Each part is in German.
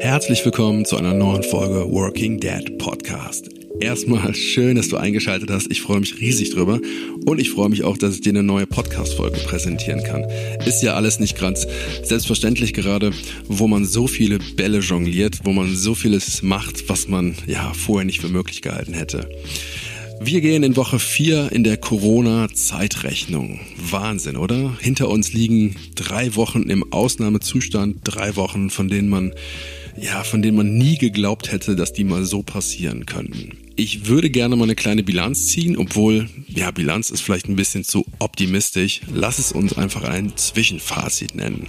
Herzlich willkommen zu einer neuen Folge Working Dad Podcast. Erstmal schön, dass du eingeschaltet hast. Ich freue mich riesig drüber und ich freue mich auch, dass ich dir eine neue Podcast-Folge präsentieren kann. Ist ja alles nicht ganz selbstverständlich gerade, wo man so viele Bälle jongliert, wo man so vieles macht, was man ja vorher nicht für möglich gehalten hätte. Wir gehen in Woche 4 in der Corona-Zeitrechnung. Wahnsinn, oder? Hinter uns liegen drei Wochen im Ausnahmezustand, drei Wochen, von denen man, ja, von denen man nie geglaubt hätte, dass die mal so passieren könnten. Ich würde gerne mal eine kleine Bilanz ziehen, obwohl, ja, Bilanz ist vielleicht ein bisschen zu optimistisch. Lass es uns einfach ein Zwischenfazit nennen.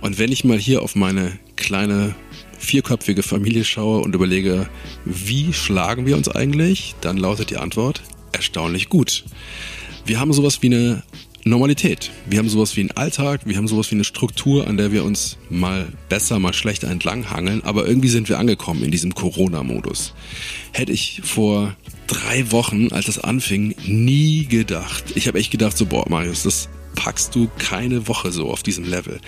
Und wenn ich mal hier auf meine kleine vierköpfige Familie schaue und überlege, wie schlagen wir uns eigentlich, dann lautet die Antwort erstaunlich gut. Wir haben sowas wie eine Normalität. Wir haben sowas wie einen Alltag, wir haben sowas wie eine Struktur, an der wir uns mal besser, mal schlechter entlanghangeln, aber irgendwie sind wir angekommen in diesem Corona-Modus. Hätte ich vor drei Wochen, als es anfing, nie gedacht. Ich habe echt gedacht, so, boah, Marius, das packst du keine Woche so auf diesem Level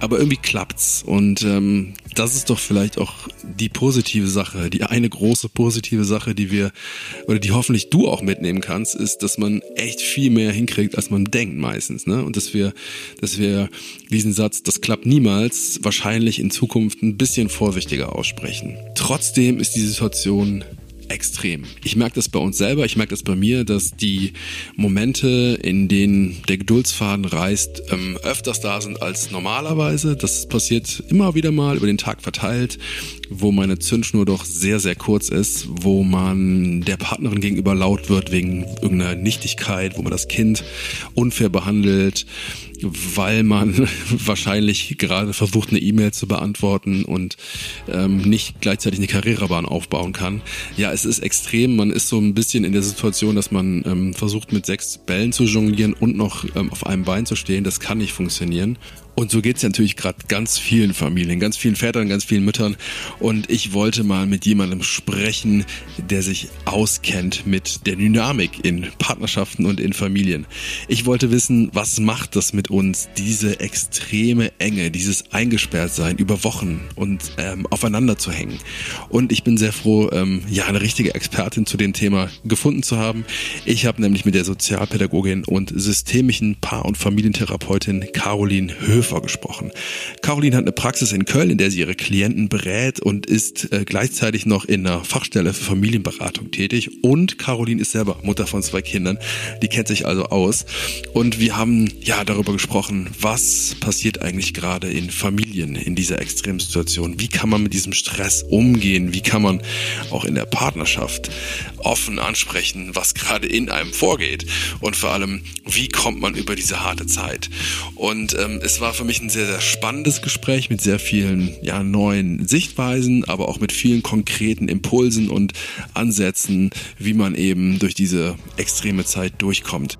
aber irgendwie klappt's. Und ähm, das ist doch vielleicht auch die positive Sache, die eine große positive Sache, die wir oder die hoffentlich du auch mitnehmen kannst, ist, dass man echt viel mehr hinkriegt, als man denkt meistens. Ne? Und dass wir, dass wir diesen Satz, das klappt niemals, wahrscheinlich in Zukunft ein bisschen vorsichtiger aussprechen. Trotzdem ist die Situation extrem. Ich merke das bei uns selber, ich merke das bei mir, dass die Momente, in denen der Geduldsfaden reißt, ähm, öfters da sind als normalerweise. Das passiert immer wieder mal über den Tag verteilt, wo meine Zündschnur doch sehr, sehr kurz ist, wo man der Partnerin gegenüber laut wird wegen irgendeiner Nichtigkeit, wo man das Kind unfair behandelt, weil man wahrscheinlich gerade versucht, eine E-Mail zu beantworten und ähm, nicht gleichzeitig eine Karrierebahn aufbauen kann. Ja, es ist extrem. Man ist so ein bisschen in der Situation, dass man ähm, versucht, mit sechs Bällen zu jonglieren und noch ähm, auf einem Bein zu stehen. Das kann nicht funktionieren. Und so geht's natürlich gerade ganz vielen Familien, ganz vielen Vätern, ganz vielen Müttern. Und ich wollte mal mit jemandem sprechen, der sich auskennt mit der Dynamik in Partnerschaften und in Familien. Ich wollte wissen, was macht das mit uns, diese extreme Enge, dieses Eingesperrtsein über Wochen und ähm, aufeinander zu hängen. Und ich bin sehr froh, ähm, ja, eine richtige Expertin zu dem Thema gefunden zu haben. Ich habe nämlich mit der Sozialpädagogin und systemischen Paar- und Familientherapeutin Caroline Höfer Schäfer gesprochen. Caroline hat eine Praxis in Köln, in der sie ihre Klienten berät und ist äh, gleichzeitig noch in einer Fachstelle für Familienberatung tätig. Und Caroline ist selber Mutter von zwei Kindern. Die kennt sich also aus. Und wir haben ja darüber gesprochen, was passiert eigentlich gerade in Familien in dieser Extremsituation. Wie kann man mit diesem Stress umgehen? Wie kann man auch in der Partnerschaft offen ansprechen, was gerade in einem vorgeht? Und vor allem, wie kommt man über diese harte Zeit? Und ähm, es war für mich ein sehr, sehr spannendes Gespräch mit sehr vielen ja, neuen Sichtweisen, aber auch mit vielen konkreten Impulsen und Ansätzen, wie man eben durch diese extreme Zeit durchkommt.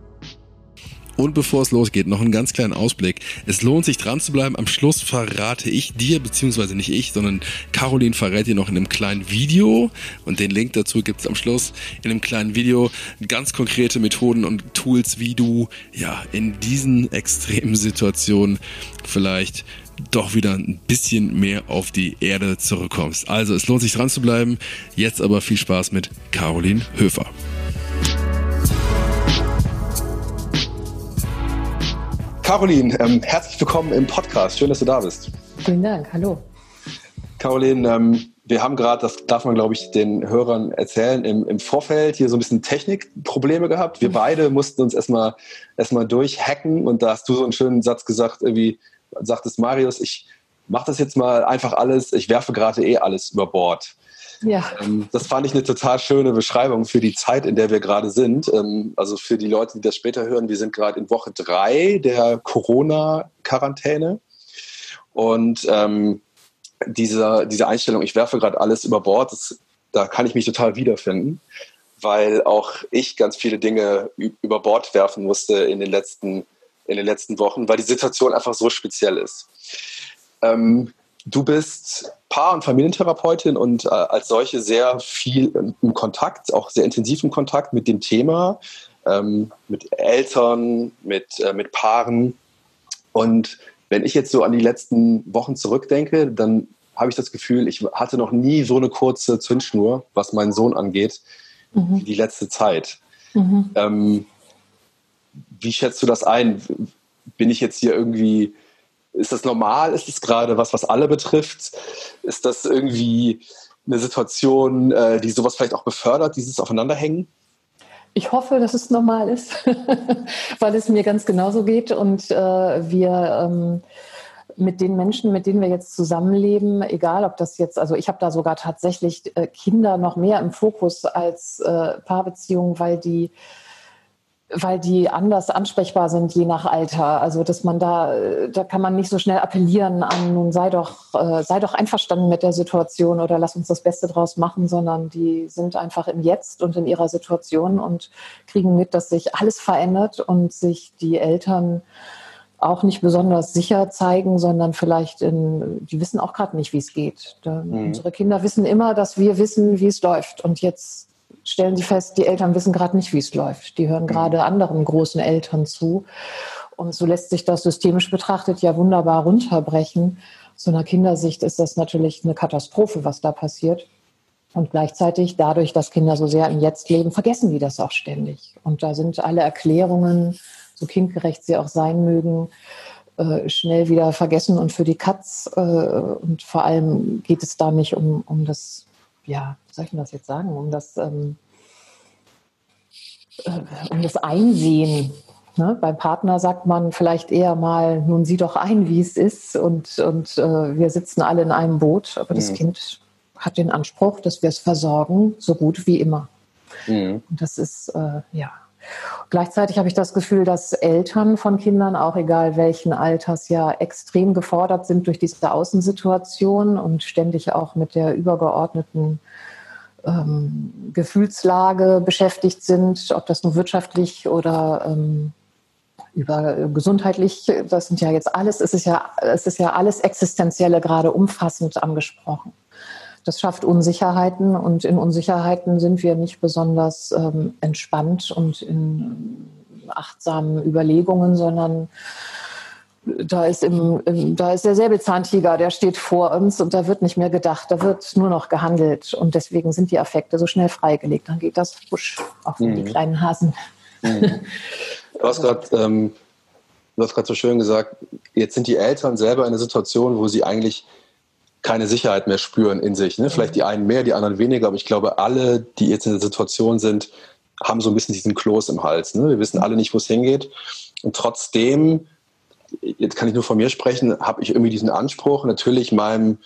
Und bevor es losgeht, noch einen ganz kleinen Ausblick. Es lohnt sich dran zu bleiben. Am Schluss verrate ich dir, beziehungsweise nicht ich, sondern Caroline verrät dir noch in einem kleinen Video und den Link dazu gibt es am Schluss in einem kleinen Video ganz konkrete Methoden und Tools, wie du ja in diesen extremen Situationen vielleicht doch wieder ein bisschen mehr auf die Erde zurückkommst. Also es lohnt sich dran zu bleiben. Jetzt aber viel Spaß mit Caroline Höfer. Caroline, ähm, herzlich willkommen im Podcast. Schön, dass du da bist. Vielen Dank. Hallo. Caroline, ähm, wir haben gerade, das darf man glaube ich den Hörern erzählen, im, im Vorfeld hier so ein bisschen Technikprobleme gehabt. Wir beide mussten uns erstmal erstmal durchhacken und da hast du so einen schönen Satz gesagt, irgendwie sagtest Marius, ich mache das jetzt mal einfach alles, ich werfe gerade eh alles über Bord. Ja. Ähm, das fand ich eine total schöne Beschreibung für die Zeit, in der wir gerade sind. Ähm, also für die Leute, die das später hören, wir sind gerade in Woche drei der Corona-Quarantäne. Und ähm, diese, diese Einstellung, ich werfe gerade alles über Bord, das, da kann ich mich total wiederfinden, weil auch ich ganz viele Dinge über Bord werfen musste in den letzten, in den letzten Wochen, weil die Situation einfach so speziell ist. Ähm, Du bist Paar- und Familientherapeutin und äh, als solche sehr viel im Kontakt, auch sehr intensiv im Kontakt mit dem Thema, ähm, mit Eltern, mit, äh, mit Paaren. Und wenn ich jetzt so an die letzten Wochen zurückdenke, dann habe ich das Gefühl, ich hatte noch nie so eine kurze Zündschnur, was meinen Sohn angeht, mhm. die letzte Zeit. Mhm. Ähm, wie schätzt du das ein? Bin ich jetzt hier irgendwie, ist das normal? Ist das gerade was, was alle betrifft? Ist das irgendwie eine Situation, äh, die sowas vielleicht auch befördert, dieses Aufeinanderhängen? Ich hoffe, dass es normal ist, weil es mir ganz genauso geht und äh, wir ähm, mit den Menschen, mit denen wir jetzt zusammenleben, egal ob das jetzt, also ich habe da sogar tatsächlich äh, Kinder noch mehr im Fokus als äh, Paarbeziehungen, weil die weil die anders ansprechbar sind je nach Alter. Also dass man da, da kann man nicht so schnell appellieren an, nun sei doch, äh, sei doch einverstanden mit der Situation oder lass uns das Beste draus machen, sondern die sind einfach im Jetzt und in ihrer Situation und kriegen mit, dass sich alles verändert und sich die Eltern auch nicht besonders sicher zeigen, sondern vielleicht in, die wissen auch gerade nicht, wie es geht. Mhm. Unsere Kinder wissen immer, dass wir wissen, wie es läuft. Und jetzt stellen sie fest, die Eltern wissen gerade nicht, wie es läuft. Die hören mhm. gerade anderen großen Eltern zu. Und so lässt sich das systemisch betrachtet ja wunderbar runterbrechen. Aus so einer Kindersicht ist das natürlich eine Katastrophe, was da passiert. Und gleichzeitig, dadurch, dass Kinder so sehr im Jetzt leben, vergessen die das auch ständig. Und da sind alle Erklärungen, so kindgerecht sie auch sein mögen, äh, schnell wieder vergessen und für die Katz. Äh, und vor allem geht es da nicht um, um das ja, soll ich denn das jetzt sagen, um das, ähm, äh, um das Einsehen. Ne? Beim Partner sagt man vielleicht eher mal, nun sieh doch ein, wie es ist und, und äh, wir sitzen alle in einem Boot, aber mhm. das Kind hat den Anspruch, dass wir es versorgen, so gut wie immer. Mhm. Und das ist, äh, ja, Gleichzeitig habe ich das Gefühl, dass Eltern von Kindern, auch egal welchen Alters, ja extrem gefordert sind durch diese Außensituation und ständig auch mit der übergeordneten ähm, Gefühlslage beschäftigt sind, ob das nur wirtschaftlich oder ähm, über gesundheitlich, das sind ja jetzt alles, es ist ja, es ist ja alles Existenzielle gerade umfassend angesprochen. Das schafft Unsicherheiten und in Unsicherheiten sind wir nicht besonders ähm, entspannt und in achtsamen Überlegungen, sondern da ist, im, im, da ist der Säbelzahntiger, der steht vor uns und da wird nicht mehr gedacht, da wird nur noch gehandelt und deswegen sind die Affekte so schnell freigelegt. Dann geht das busch auf mhm. die kleinen Hasen. Mhm. Du hast gerade ähm, so schön gesagt, jetzt sind die Eltern selber in einer Situation, wo sie eigentlich keine Sicherheit mehr spüren in sich. Ne? Vielleicht die einen mehr, die anderen weniger, aber ich glaube, alle, die jetzt in der Situation sind, haben so ein bisschen diesen Kloß im Hals. Ne? Wir wissen alle nicht, wo es hingeht. Und trotzdem, jetzt kann ich nur von mir sprechen, habe ich irgendwie diesen Anspruch, natürlich meinen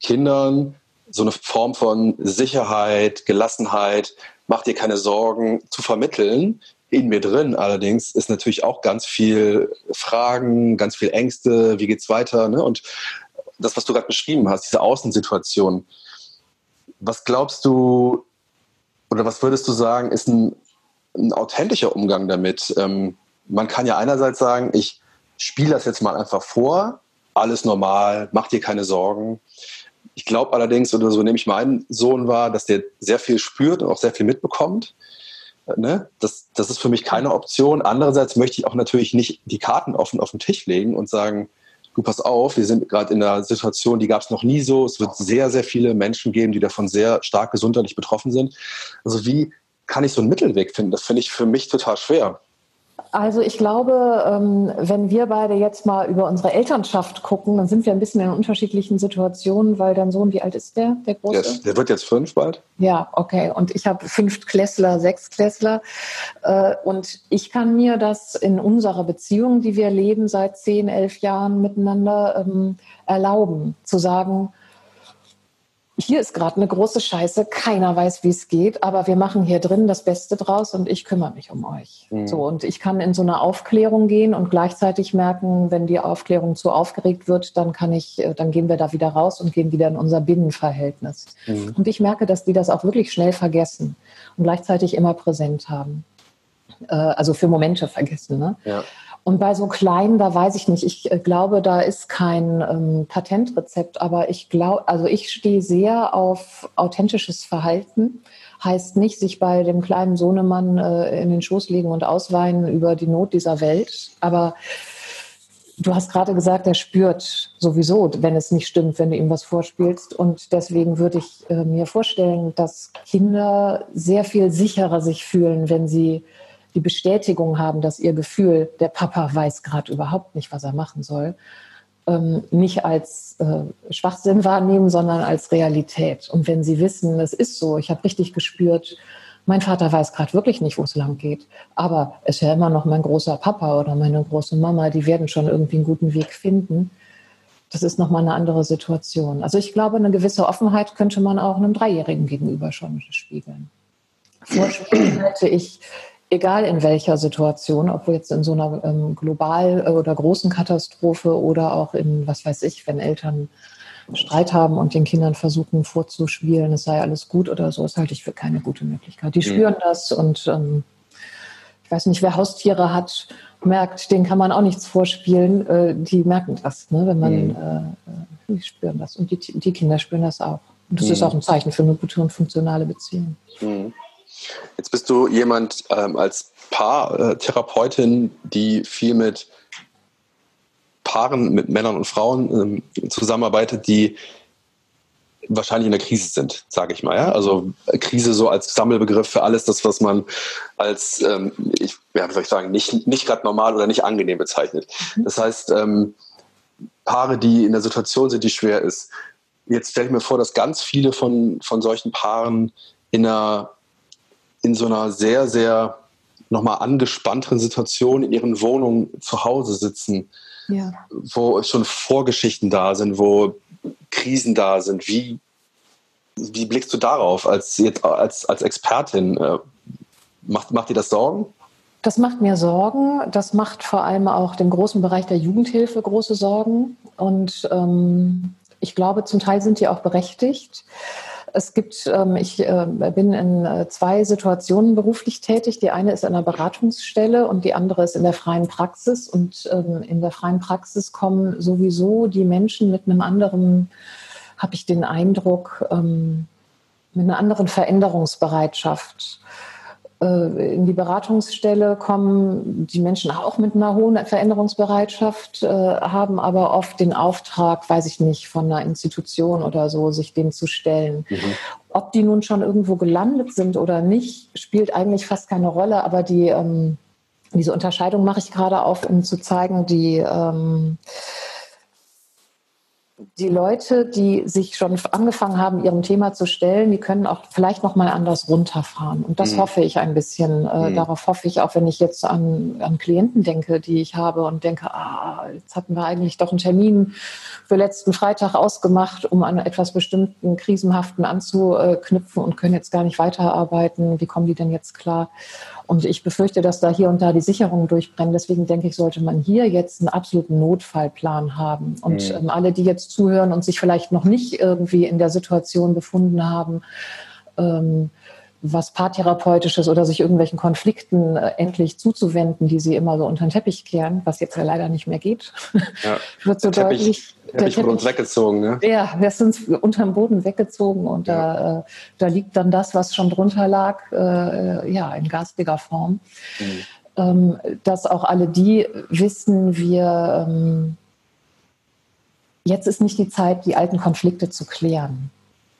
Kindern so eine Form von Sicherheit, Gelassenheit, mach dir keine Sorgen zu vermitteln. In mir drin allerdings ist natürlich auch ganz viel Fragen, ganz viel Ängste, wie geht's weiter? Ne? Und das, was du gerade beschrieben hast, diese Außensituation. Was glaubst du oder was würdest du sagen, ist ein, ein authentischer Umgang damit? Ähm, man kann ja einerseits sagen, ich spiele das jetzt mal einfach vor, alles normal, mach dir keine Sorgen. Ich glaube allerdings, oder so nehme ich meinen Sohn wahr, dass der sehr viel spürt und auch sehr viel mitbekommt. Ne? Das, das ist für mich keine Option. Andererseits möchte ich auch natürlich nicht die Karten offen auf den Tisch legen und sagen, du pass auf, wir sind gerade in einer Situation, die gab es noch nie so. Es wird sehr, sehr viele Menschen geben, die davon sehr stark gesundheitlich betroffen sind. Also wie kann ich so einen Mittelweg finden? Das finde ich für mich total schwer. Also ich glaube, ähm, wenn wir beide jetzt mal über unsere Elternschaft gucken, dann sind wir ein bisschen in unterschiedlichen Situationen, weil dein Sohn, wie alt ist der, der große? Yes, der wird jetzt fünf bald. Ja, okay. Und ich habe fünf Klässler, sechs Klässler. Äh, und ich kann mir das in unserer Beziehung, die wir leben seit zehn, elf Jahren miteinander, ähm, erlauben, zu sagen, hier ist gerade eine große Scheiße, keiner weiß, wie es geht, aber wir machen hier drin das Beste draus und ich kümmere mich um euch. Mhm. So, und ich kann in so eine Aufklärung gehen und gleichzeitig merken, wenn die Aufklärung zu aufgeregt wird, dann kann ich, äh, dann gehen wir da wieder raus und gehen wieder in unser Binnenverhältnis. Mhm. Und ich merke, dass die das auch wirklich schnell vergessen und gleichzeitig immer präsent haben. Äh, also für Momente vergessen. Ne? Ja. Und bei so kleinen, da weiß ich nicht. Ich äh, glaube, da ist kein ähm, Patentrezept, aber ich glaube, also ich stehe sehr auf authentisches Verhalten. Heißt nicht, sich bei dem kleinen Sohnemann äh, in den Schoß legen und ausweinen über die Not dieser Welt, aber du hast gerade gesagt, er spürt sowieso, wenn es nicht stimmt, wenn du ihm was vorspielst. Und deswegen würde ich äh, mir vorstellen, dass Kinder sehr viel sicherer sich fühlen, wenn sie die Bestätigung haben, dass ihr Gefühl, der Papa weiß gerade überhaupt nicht, was er machen soll, ähm, nicht als äh, Schwachsinn wahrnehmen, sondern als Realität. Und wenn sie wissen, es ist so, ich habe richtig gespürt, mein Vater weiß gerade wirklich nicht, wo es lang geht. Aber es ist ja immer noch mein großer Papa oder meine große Mama, die werden schon irgendwie einen guten Weg finden. Das ist nochmal eine andere Situation. Also ich glaube, eine gewisse Offenheit könnte man auch einem Dreijährigen gegenüber schon spiegeln. Vorspielen halte ich, egal in welcher Situation, ob wir jetzt in so einer ähm, global äh, oder großen Katastrophe oder auch in, was weiß ich, wenn Eltern Streit haben und den Kindern versuchen vorzuspielen, es sei alles gut oder so, das halte ich für keine gute Möglichkeit. Die mhm. spüren das und ähm, ich weiß nicht, wer Haustiere hat, merkt, denen kann man auch nichts vorspielen. Äh, die merken das, ne, wenn man, mhm. äh, die spüren das und die, die Kinder spüren das auch. Und das mhm. ist auch ein Zeichen für eine gute und funktionale Beziehung. Jetzt bist du jemand ähm, als Paartherapeutin, die viel mit Paaren, mit Männern und Frauen ähm, zusammenarbeitet, die wahrscheinlich in der Krise sind, sage ich mal. Ja? Also Krise so als Sammelbegriff für alles das, was man als, ähm, ich, ja, wie soll ich sagen, nicht, nicht gerade normal oder nicht angenehm bezeichnet. Mhm. Das heißt, ähm, Paare, die in der Situation sind, die schwer ist. Jetzt stelle ich mir vor, dass ganz viele von, von solchen Paaren in, einer, in so einer sehr, sehr nochmal angespannteren Situation in ihren Wohnungen zu Hause sitzen ja. wo schon Vorgeschichten da sind, wo Krisen da sind. Wie, wie blickst du darauf als, jetzt, als, als Expertin? Äh, macht, macht dir das Sorgen? Das macht mir Sorgen. Das macht vor allem auch dem großen Bereich der Jugendhilfe große Sorgen. Und ähm, ich glaube, zum Teil sind die auch berechtigt. Es gibt, ähm, ich äh, bin in äh, zwei Situationen beruflich tätig. Die eine ist an einer Beratungsstelle und die andere ist in der freien Praxis. Und ähm, in der freien Praxis kommen sowieso die Menschen mit einem anderen, habe ich den Eindruck, ähm, mit einer anderen Veränderungsbereitschaft in die Beratungsstelle kommen die Menschen auch mit einer hohen Veränderungsbereitschaft, äh, haben aber oft den Auftrag, weiß ich nicht, von einer Institution oder so, sich dem zu stellen. Mhm. Ob die nun schon irgendwo gelandet sind oder nicht, spielt eigentlich fast keine Rolle, aber die, ähm, diese Unterscheidung mache ich gerade auf, um zu zeigen, die ähm, die Leute, die sich schon angefangen haben, ihrem Thema zu stellen, die können auch vielleicht noch mal anders runterfahren. Und das mhm. hoffe ich ein bisschen. Äh, mhm. Darauf hoffe ich auch, wenn ich jetzt an, an Klienten denke, die ich habe und denke, ah, jetzt hatten wir eigentlich doch einen Termin für letzten Freitag ausgemacht, um an etwas bestimmten krisenhaften anzuknüpfen und können jetzt gar nicht weiterarbeiten. Wie kommen die denn jetzt klar? Und ich befürchte, dass da hier und da die Sicherungen durchbrennen. Deswegen denke ich, sollte man hier jetzt einen absoluten Notfallplan haben. Und mhm. ähm, alle, die jetzt zuhören und sich vielleicht noch nicht irgendwie in der Situation befunden haben, ähm, was Paartherapeutisches oder sich irgendwelchen Konflikten äh, endlich zuzuwenden, die sie immer so unter den Teppich kehren, was jetzt ja leider nicht mehr geht, ja. wird so der deutlich. Der Teppich wurde uns weggezogen, ne? Ja, wir sind unter dem Boden weggezogen und ja. da, äh, da liegt dann das, was schon drunter lag, äh, ja, in garstiger Form. Mhm. Ähm, dass auch alle die wissen, wir ähm, jetzt ist nicht die Zeit, die alten Konflikte zu klären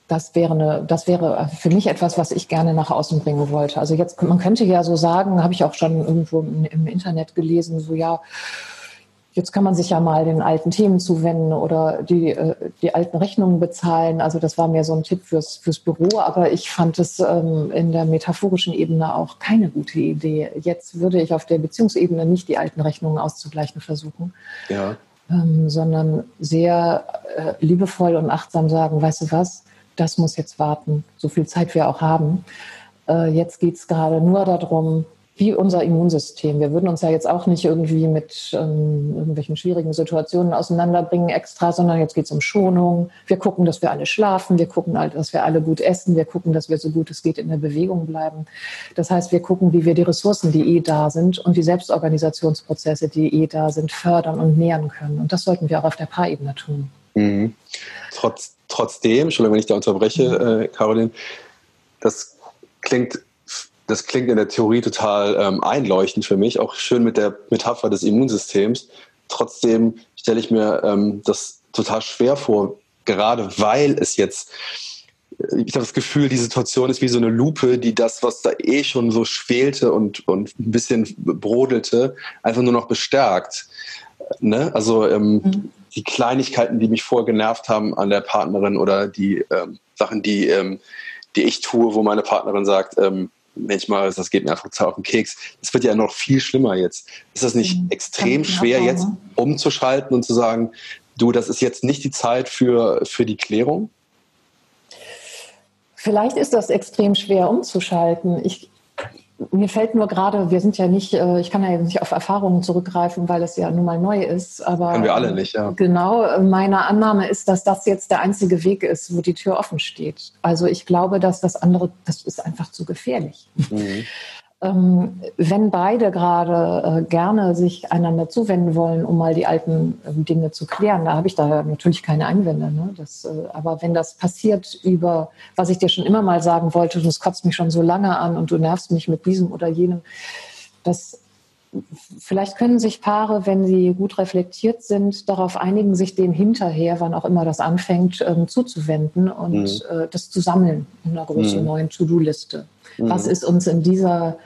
das wäre, eine, das wäre für mich etwas, was ich gerne nach außen bringen wollte. Also jetzt, man könnte ja so sagen, habe ich auch schon irgendwo im Internet gelesen, so ja, jetzt kann man sich ja mal den alten Themen zuwenden oder die, äh, die alten Rechnungen bezahlen. Also das war mir so ein Tipp fürs, fürs Büro, aber ich fand es ähm, in der metaphorischen Ebene auch keine gute Idee. Jetzt würde ich auf der Beziehungsebene nicht die alten Rechnungen auszugleichen versuchen. Ja. Ähm, sondern sehr äh, liebevoll und achtsam sagen, weißt du was, das muss jetzt warten, so viel Zeit wir auch haben. Äh, jetzt geht es gerade nur darum, wie unser Immunsystem. Wir würden uns ja jetzt auch nicht irgendwie mit ähm, irgendwelchen schwierigen Situationen auseinanderbringen extra, sondern jetzt geht es um Schonung. Wir gucken, dass wir alle schlafen, wir gucken, dass wir alle gut essen, wir gucken, dass wir so gut es geht in der Bewegung bleiben. Das heißt, wir gucken, wie wir die Ressourcen, die eh da sind und die Selbstorganisationsprozesse, die eh da sind, fördern und nähern können. Und das sollten wir auch auf der Paarebene tun. Mhm. Trotz trotzdem, Entschuldigung, wenn ich da unterbreche, mhm. äh, Caroline, das klingt, das klingt in der Theorie total ähm, einleuchtend für mich, auch schön mit der Metapher des Immunsystems. trotzdem stelle ich mir ähm, das total schwer vor, gerade weil es jetzt ich habe das Gefühl, die Situation ist wie so eine Lupe, die das, was da eh schon so schwelte und, und ein bisschen brodelte, einfach nur noch bestärkt. Ne? Also ähm, mhm. Die Kleinigkeiten, die mich vorher genervt haben an der Partnerin oder die ähm, Sachen, die, ähm, die ich tue, wo meine Partnerin sagt, ähm, manchmal, das geht mir einfach zu auf den Keks. Das wird ja noch viel schlimmer jetzt. Ist das nicht mhm. extrem schwer, jetzt umzuschalten und zu sagen, du, das ist jetzt nicht die Zeit für, für die Klärung? Vielleicht ist das extrem schwer umzuschalten. Ich, mir fällt nur gerade, wir sind ja nicht, äh, ich kann ja nicht auf Erfahrungen zurückgreifen, weil es ja nun mal neu ist. Aber Können wir alle nicht, ja. Genau, meine Annahme ist, dass das jetzt der einzige Weg ist, wo die Tür offen steht. Also ich glaube, dass das andere, das ist einfach zu gefährlich. Mhm. Ähm, wenn beide gerade äh, gerne sich einander zuwenden wollen, um mal die alten äh, Dinge zu klären, da habe ich da natürlich keine Einwände. Ne? Das, äh, aber wenn das passiert über, was ich dir schon immer mal sagen wollte, das kotzt mich schon so lange an und du nervst mich mit diesem oder jenem, das Vielleicht können sich Paare, wenn sie gut reflektiert sind, darauf einigen, sich dem hinterher, wann auch immer das anfängt, ähm, zuzuwenden und mhm. äh, das zu sammeln in einer großen mhm. neuen To-Do-Liste. Mhm. Was ist uns in dieser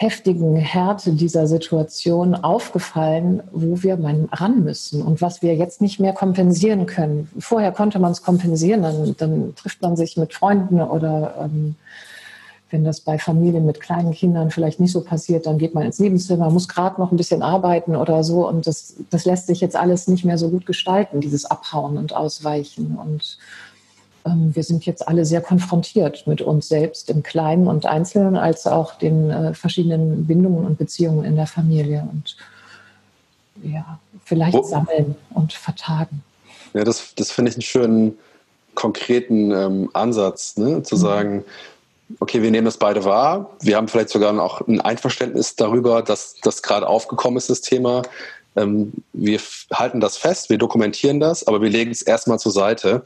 heftigen Härte dieser Situation aufgefallen, wo wir ran müssen und was wir jetzt nicht mehr kompensieren können. Vorher konnte man es kompensieren, dann, dann, trifft man sich mit Freunden oder ähm, wenn das bei Familien mit kleinen Kindern vielleicht nicht so passiert, dann geht man ins Nebenzimmer, muss gerade noch ein bisschen arbeiten oder so und das, das lässt sich jetzt alles nicht mehr so gut gestalten, dieses Abhauen und Ausweichen und wir sind jetzt alle sehr konfrontiert mit uns selbst im Kleinen und Einzelnen, als auch den äh, verschiedenen Bindungen und Beziehungen in der Familie. Und ja, vielleicht Wo, sammeln und vertagen. Ja, das, das finde ich einen schönen, konkreten ähm, Ansatz, ne? zu mhm. sagen, okay, wir nehmen das beide wahr. Wir haben vielleicht sogar auch ein Einverständnis darüber, dass das gerade aufgekommen ist, das Thema. Ähm, wir halten das fest, wir dokumentieren das, aber wir legen es erstmal zur Seite.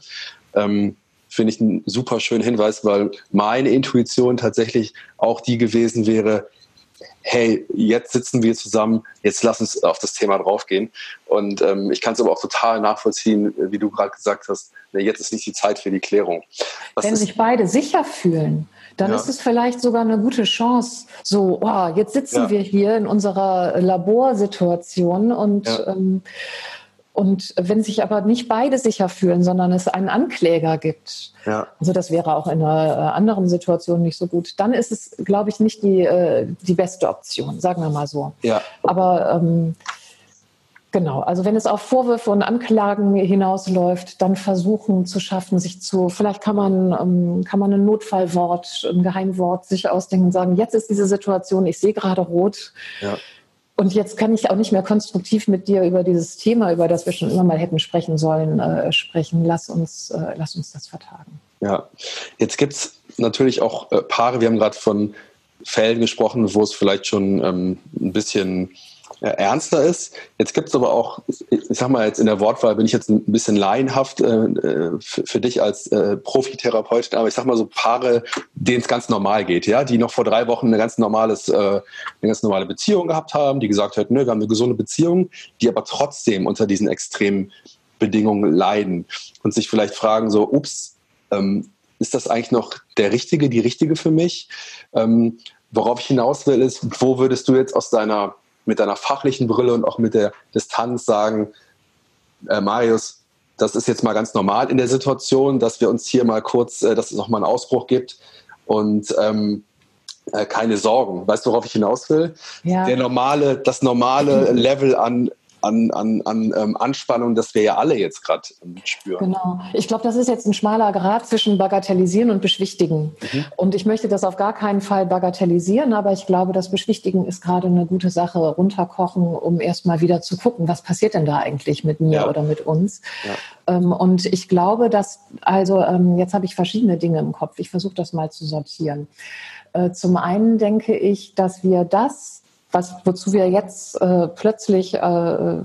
Ähm, finde ich einen super schönen Hinweis, weil meine Intuition tatsächlich auch die gewesen wäre, hey, jetzt sitzen wir zusammen, jetzt lass uns auf das Thema draufgehen. Und ähm, ich kann es aber auch total nachvollziehen, wie du gerade gesagt hast, jetzt ist nicht die Zeit für die Klärung. Was Wenn sich beide sicher fühlen, dann ja. ist es vielleicht sogar eine gute Chance, so, oh, jetzt sitzen ja. wir hier in unserer Laborsituation und ja. ähm, und wenn sich aber nicht beide sicher fühlen, sondern es einen Ankläger gibt, ja. also das wäre auch in einer äh, anderen Situation nicht so gut, dann ist es, glaube ich, nicht die, äh, die beste Option, sagen wir mal so. Ja. Aber ähm, genau, also wenn es auf Vorwürfe und Anklagen hinausläuft, dann versuchen zu schaffen, sich zu, vielleicht kann man, ähm, kann man ein Notfallwort, ein Geheimwort sich ausdenken und sagen, jetzt ist diese Situation, ich sehe gerade rot. Ja und jetzt kann ich auch nicht mehr konstruktiv mit dir über dieses Thema, über das wir schon immer mal hätten sprechen sollen, äh, sprechen. Lass uns, äh, lass uns das vertagen. Ja, jetzt gibt es natürlich auch äh, Paare, wir haben gerade von Fällen gesprochen, wo es vielleicht schon ähm, ein bisschen ernster ist. Jetzt gibt es aber auch, ich sag mal jetzt in der Wortwahl bin ich jetzt ein bisschen laienhaft äh, äh für, für, dich als äh, Profitherapeutin, aber ich sag mal so Paare, denen es ganz normal geht, ja, die noch vor drei Wochen eine ganz normales, äh, eine ganz normale Beziehung gehabt haben, die gesagt hätten, nö, wir haben eine gesunde Beziehung, die aber trotzdem unter diesen extremen Bedingungen leiden und sich vielleicht fragen so, ups, ähm, ist das eigentlich noch der Richtige, die Richtige für mich? Ähm, worauf ich hinaus will, ist, wo würdest du jetzt aus deiner mit deiner fachlichen Brille und auch mit der Distanz sagen, äh, Marius, das ist jetzt mal ganz normal in der Situation, dass wir uns hier mal kurz, äh, dass es noch mal einen Ausbruch gibt und ähm, äh, keine Sorgen. Weißt du, worauf ich hinaus will? Ja. Der normale, das normale Level an an, an, an ähm, Anspannung, das wir ja alle jetzt gerade ähm, spüren. Genau. Ich glaube, das ist jetzt ein schmaler Grad zwischen Bagatellisieren und Beschwichtigen. Mhm. Und ich möchte das auf gar keinen Fall bagatellisieren, aber ich glaube, das Beschwichtigen ist gerade eine gute Sache, runterkochen, um erstmal wieder zu gucken, was passiert denn da eigentlich mit mir ja. oder mit uns. Ja. Ähm, und ich glaube, dass, also ähm, jetzt habe ich verschiedene Dinge im Kopf. Ich versuche das mal zu sortieren. Äh, zum einen denke ich, dass wir das, was, wozu wir jetzt äh, plötzlich äh,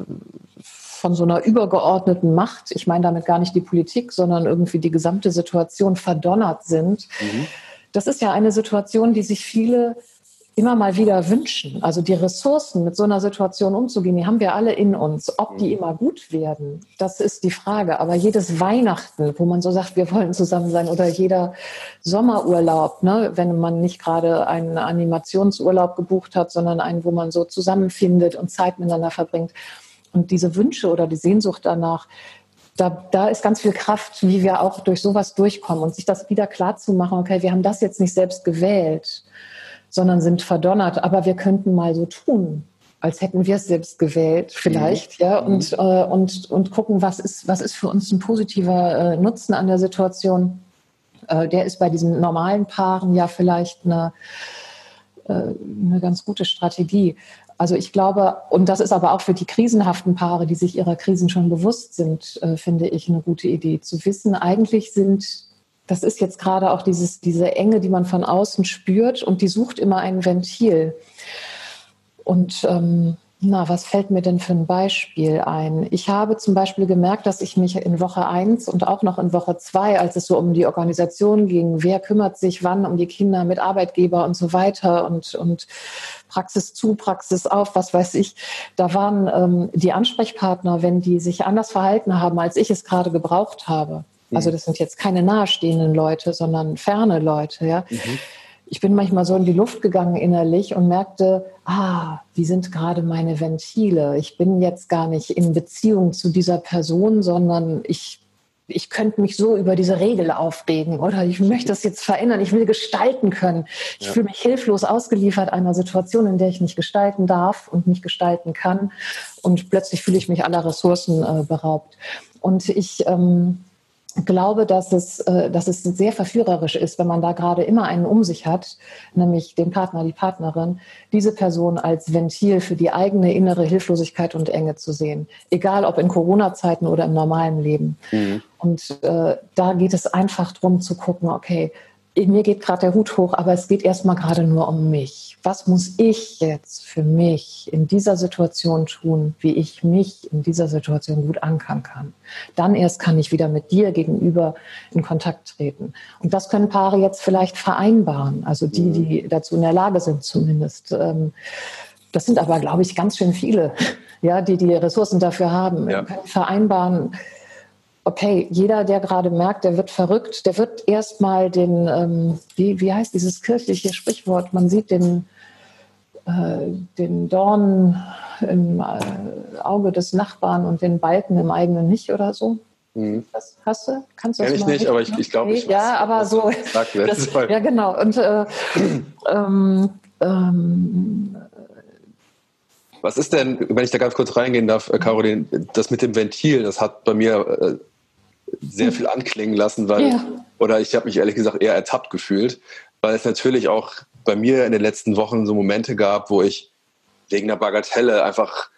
von so einer übergeordneten Macht, ich meine damit gar nicht die Politik, sondern irgendwie die gesamte Situation verdonnert sind. Mhm. Das ist ja eine Situation, die sich viele immer mal wieder wünschen. Also die Ressourcen, mit so einer Situation umzugehen, die haben wir alle in uns. Ob die mhm. immer gut werden, das ist die Frage. Aber jedes Weihnachten, wo man so sagt, wir wollen zusammen sein, oder jeder Sommerurlaub, ne, wenn man nicht gerade einen Animationsurlaub gebucht hat, sondern einen, wo man so zusammenfindet und Zeit miteinander verbringt. Und diese Wünsche oder die Sehnsucht danach, da, da ist ganz viel Kraft, wie wir auch durch sowas durchkommen und sich das wieder klar zu machen, okay, wir haben das jetzt nicht selbst gewählt, sondern sind verdonnert, aber wir könnten mal so tun, als hätten wir es selbst gewählt, vielleicht, mhm. ja, und, mhm. äh, und, und gucken, was ist, was ist für uns ein positiver äh, Nutzen an der Situation. Äh, der ist bei diesen normalen Paaren ja vielleicht eine, äh, eine ganz gute Strategie. Also ich glaube, und das ist aber auch für die krisenhaften Paare, die sich ihrer Krisen schon bewusst sind, äh, finde ich eine gute Idee. Zu wissen, eigentlich sind, das ist jetzt gerade auch dieses, diese Enge, die man von außen spürt und die sucht immer ein Ventil. Und ähm, na, was fällt mir denn für ein Beispiel ein? Ich habe zum Beispiel gemerkt, dass ich mich in Woche 1 und auch noch in Woche 2, als es so um die Organisation ging, wer kümmert sich wann um die Kinder mit Arbeitgeber und so weiter und, und Praxis zu, Praxis auf, was weiß ich, da waren ähm, die Ansprechpartner, wenn die sich anders verhalten haben, als ich es gerade gebraucht habe. Also mhm. das sind jetzt keine nahestehenden Leute, sondern ferne Leute, ja. Mhm ich bin manchmal so in die Luft gegangen innerlich und merkte, ah, wie sind gerade meine Ventile? Ich bin jetzt gar nicht in Beziehung zu dieser Person, sondern ich, ich könnte mich so über diese Regel aufregen oder ich möchte das jetzt verändern. Ich will gestalten können. Ich ja. fühle mich hilflos ausgeliefert einer Situation, in der ich nicht gestalten darf und nicht gestalten kann. Und plötzlich fühle ich mich aller Ressourcen äh, beraubt. Und ich, ähm, glaube, dass es, äh, dass es sehr verführerisch ist, wenn man da gerade immer einen um sich hat, nämlich den Partner, die Partnerin, diese Person als Ventil für die eigene innere Hilflosigkeit und Enge zu sehen. Egal ob in Corona-Zeiten oder im normalen Leben. Mhm. Und äh, da geht es einfach darum zu gucken, okay, mir geht gerade der Hut hoch, aber es geht erstmal gerade nur um mich. Was muss ich jetzt für mich in dieser Situation tun, wie ich mich in dieser Situation gut ankern kann? Dann erst kann ich wieder mit dir gegenüber in Kontakt treten. Und das können Paare jetzt vielleicht vereinbaren, also die, mhm. die dazu in der Lage sind zumindest. Ähm, das sind aber, glaube ich, ganz schön viele, ja, die die Ressourcen dafür haben. Ja. Können vereinbaren, okay, jeder, der gerade merkt, der wird verrückt, der wird erstmal den, ähm, wie, wie heißt dieses kirchliche Sprichwort, man sieht den, äh, den Dorn im äh, Auge des Nachbarn und den Balken im eigenen nicht oder so. Mhm. Das hast du? Kannst du das Kenn ich nicht, aber ich, ich glaube, ich weiß, Ja, aber so. Das, ja, genau. Und äh, ähm, ähm, was ist denn, wenn ich da ganz kurz reingehen darf, äh, Caroline, das mit dem Ventil, das hat bei mir äh, sehr viel anklingen lassen, weil, ja. oder ich habe mich ehrlich gesagt eher ertappt gefühlt, weil es natürlich auch bei mir in den letzten Wochen so Momente gab, wo ich wegen einer Bagatelle einfach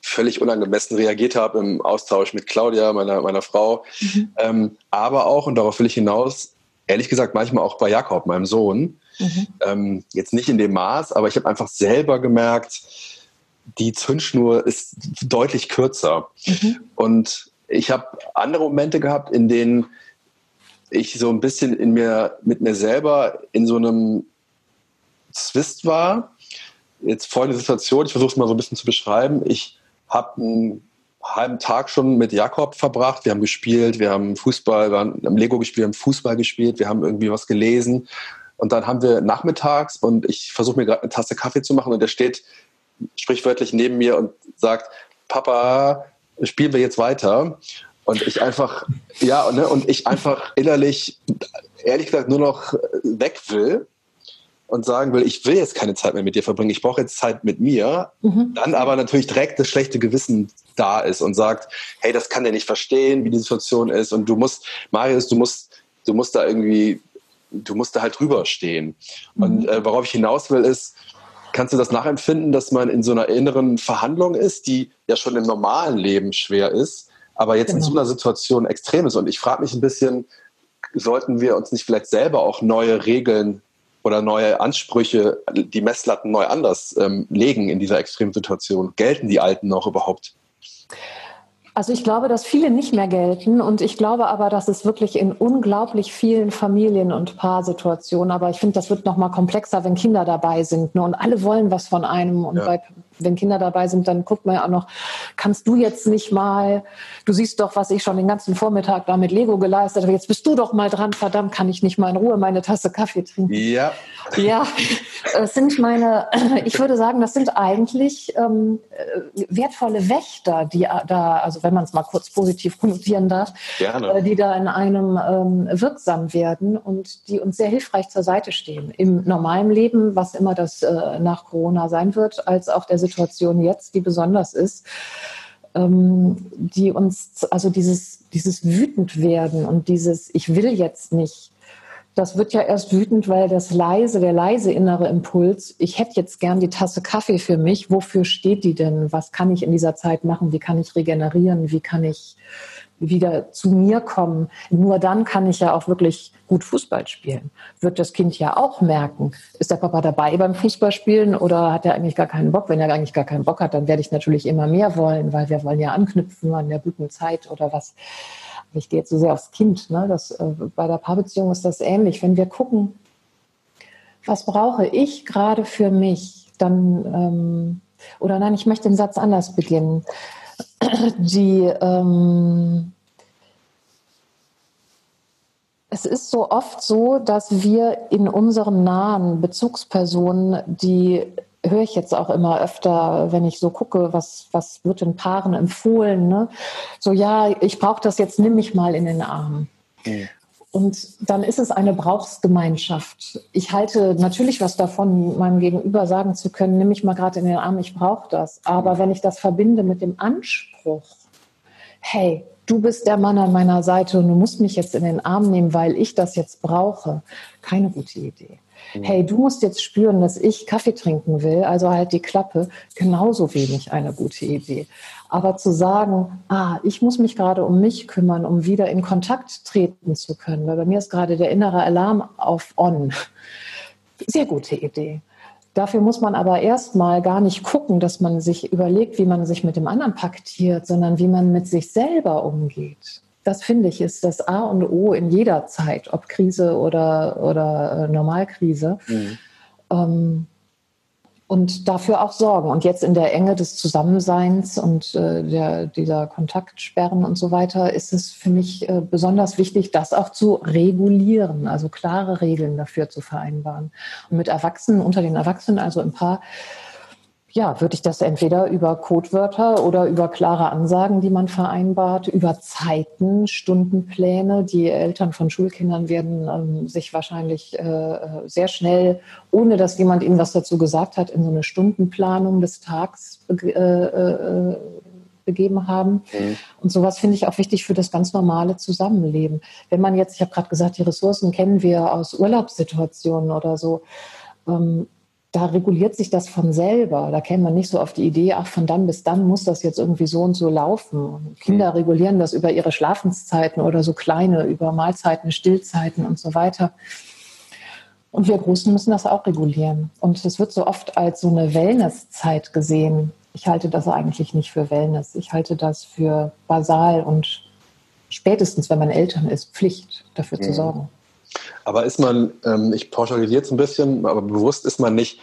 völlig unangemessen reagiert habe im Austausch mit Claudia, meiner, meiner Frau. Mhm. Ähm, aber auch, und darauf will ich hinaus, ehrlich gesagt manchmal auch bei Jakob, meinem Sohn. Mhm. Ähm, jetzt nicht in dem Maß, aber ich habe einfach selber gemerkt, die Zündschnur ist deutlich kürzer. Mhm. Und ich habe andere Momente gehabt, in denen ich so ein bisschen in mir, mit mir selber in so einem Zwist war. Jetzt folgende Situation, ich versuche es mal so ein bisschen zu beschreiben. Ich habe einen halben Tag schon mit Jakob verbracht. Wir haben gespielt, wir haben Fußball, wir haben Lego gespielt, wir haben Fußball gespielt, wir haben irgendwie was gelesen. Und dann haben wir nachmittags und ich versuche mir gerade eine Tasse Kaffee zu machen und der steht sprichwörtlich neben mir und sagt, Papa, spielen wir jetzt weiter. Und ich einfach, ja, ne, und ich einfach innerlich, ehrlich gesagt, nur noch weg will und sagen will, ich will jetzt keine Zeit mehr mit dir verbringen, ich brauche jetzt Zeit mit mir, mhm. dann aber natürlich direkt das schlechte Gewissen da ist und sagt, hey, das kann der nicht verstehen, wie die Situation ist und du musst, Marius, du musst, du musst da irgendwie, du musst da halt drüber stehen. Mhm. Und äh, worauf ich hinaus will, ist, Kannst du das nachempfinden, dass man in so einer inneren Verhandlung ist, die ja schon im normalen Leben schwer ist, aber jetzt genau. in so einer Situation extrem ist? Und ich frage mich ein bisschen, sollten wir uns nicht vielleicht selber auch neue Regeln oder neue Ansprüche, die Messlatten neu anders ähm, legen in dieser extremen Situation? Gelten die alten noch überhaupt? Also ich glaube, dass viele nicht mehr gelten und ich glaube aber, dass es wirklich in unglaublich vielen Familien und Paarsituationen, aber ich finde, das wird noch mal komplexer, wenn Kinder dabei sind ne? und alle wollen was von einem und ja. bei, wenn Kinder dabei sind, dann guckt man ja auch noch, kannst du jetzt nicht mal, du siehst doch, was ich schon den ganzen Vormittag da mit Lego geleistet habe, jetzt bist du doch mal dran, verdammt, kann ich nicht mal in Ruhe meine Tasse Kaffee trinken. Ja. Ja, es sind meine, ich würde sagen, das sind eigentlich ähm, wertvolle Wächter, die da, also wenn man es mal kurz positiv konnotieren darf, äh, die da in einem ähm, wirksam werden und die uns sehr hilfreich zur Seite stehen. Im normalen Leben, was immer das äh, nach Corona sein wird, als auch der Situation jetzt, die besonders ist, ähm, die uns, also dieses, dieses wütend werden und dieses, ich will jetzt nicht, das wird ja erst wütend, weil das leise, der leise innere Impuls, ich hätte jetzt gern die Tasse Kaffee für mich. Wofür steht die denn? Was kann ich in dieser Zeit machen? Wie kann ich regenerieren? Wie kann ich wieder zu mir kommen? Nur dann kann ich ja auch wirklich gut Fußball spielen. Wird das Kind ja auch merken. Ist der Papa dabei beim Fußballspielen oder hat er eigentlich gar keinen Bock? Wenn er eigentlich gar keinen Bock hat, dann werde ich natürlich immer mehr wollen, weil wir wollen ja anknüpfen an der guten Zeit oder was ich gehe jetzt so sehr aufs Kind, ne? das, äh, bei der Paarbeziehung ist das ähnlich. Wenn wir gucken, was brauche ich gerade für mich, dann, ähm, oder nein, ich möchte den Satz anders beginnen. Die, ähm, es ist so oft so, dass wir in unseren nahen Bezugspersonen die höre ich jetzt auch immer öfter, wenn ich so gucke, was, was wird den Paaren empfohlen. Ne? So, ja, ich brauche das jetzt, nimm mich mal in den Arm. Mhm. Und dann ist es eine Brauchsgemeinschaft. Ich halte natürlich was davon, meinem Gegenüber sagen zu können, nimm mich mal gerade in den Arm, ich brauche das. Aber wenn ich das verbinde mit dem Anspruch, hey, du bist der Mann an meiner Seite und du musst mich jetzt in den Arm nehmen, weil ich das jetzt brauche, keine gute Idee. Mhm. hey, du musst jetzt spüren, dass ich Kaffee trinken will, also halt die Klappe, genauso wenig eine gute Idee. Aber zu sagen, ah, ich muss mich gerade um mich kümmern, um wieder in Kontakt treten zu können, weil bei mir ist gerade der innere Alarm auf On. Sehr gute Idee. Dafür muss man aber erstmal gar nicht gucken, dass man sich überlegt, wie man sich mit dem anderen paktiert, sondern wie man mit sich selber umgeht das finde ich, ist das A und O in jeder Zeit, ob Krise oder, oder äh, Normalkrise. Mhm. Ähm, und dafür auch sorgen. Und jetzt in der Enge des Zusammenseins und äh, der, dieser Kontaktsperren und so weiter ist es für mich äh, besonders wichtig, das auch zu regulieren, also klare Regeln dafür zu vereinbaren. Und mit Erwachsenen, unter den Erwachsenen, also im Paar, ja, würde ich das entweder über Codewörter oder über klare Ansagen, die man vereinbart, über Zeiten, Stundenpläne. Die Eltern von Schulkindern werden ähm, sich wahrscheinlich äh, sehr schnell, ohne dass jemand ihnen was dazu gesagt hat, in so eine Stundenplanung des Tags äh, äh, begeben haben. Mhm. Und sowas finde ich auch wichtig für das ganz normale Zusammenleben. Wenn man jetzt, ich habe gerade gesagt, die Ressourcen kennen wir aus Urlaubssituationen oder so. Ähm, da reguliert sich das von selber. Da käme man nicht so auf die Idee, ach, von dann bis dann muss das jetzt irgendwie so und so laufen. Kinder mhm. regulieren das über ihre Schlafenszeiten oder so kleine, über Mahlzeiten, Stillzeiten und so weiter. Und wir Großen müssen das auch regulieren. Und es wird so oft als so eine Wellnesszeit gesehen. Ich halte das eigentlich nicht für Wellness. Ich halte das für basal und spätestens, wenn man Eltern ist, Pflicht, dafür mhm. zu sorgen. Aber ist man, ähm, ich pauschalisiere jetzt ein bisschen, aber bewusst ist man nicht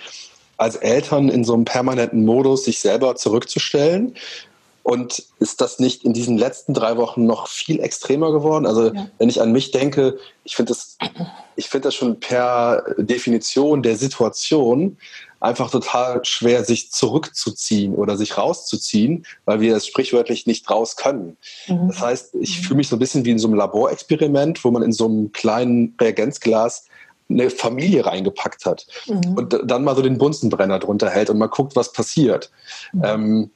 als Eltern in so einem permanenten Modus, sich selber zurückzustellen? Und ist das nicht in diesen letzten drei Wochen noch viel extremer geworden? Also ja. wenn ich an mich denke, ich finde das, ich finde das schon per Definition der Situation einfach total schwer, sich zurückzuziehen oder sich rauszuziehen, weil wir es sprichwörtlich nicht raus können. Mhm. Das heißt, ich fühle mich so ein bisschen wie in so einem Laborexperiment, wo man in so einem kleinen Reagenzglas eine Familie reingepackt hat mhm. und dann mal so den Bunsenbrenner drunter hält und mal guckt, was passiert. Mhm. Ähm,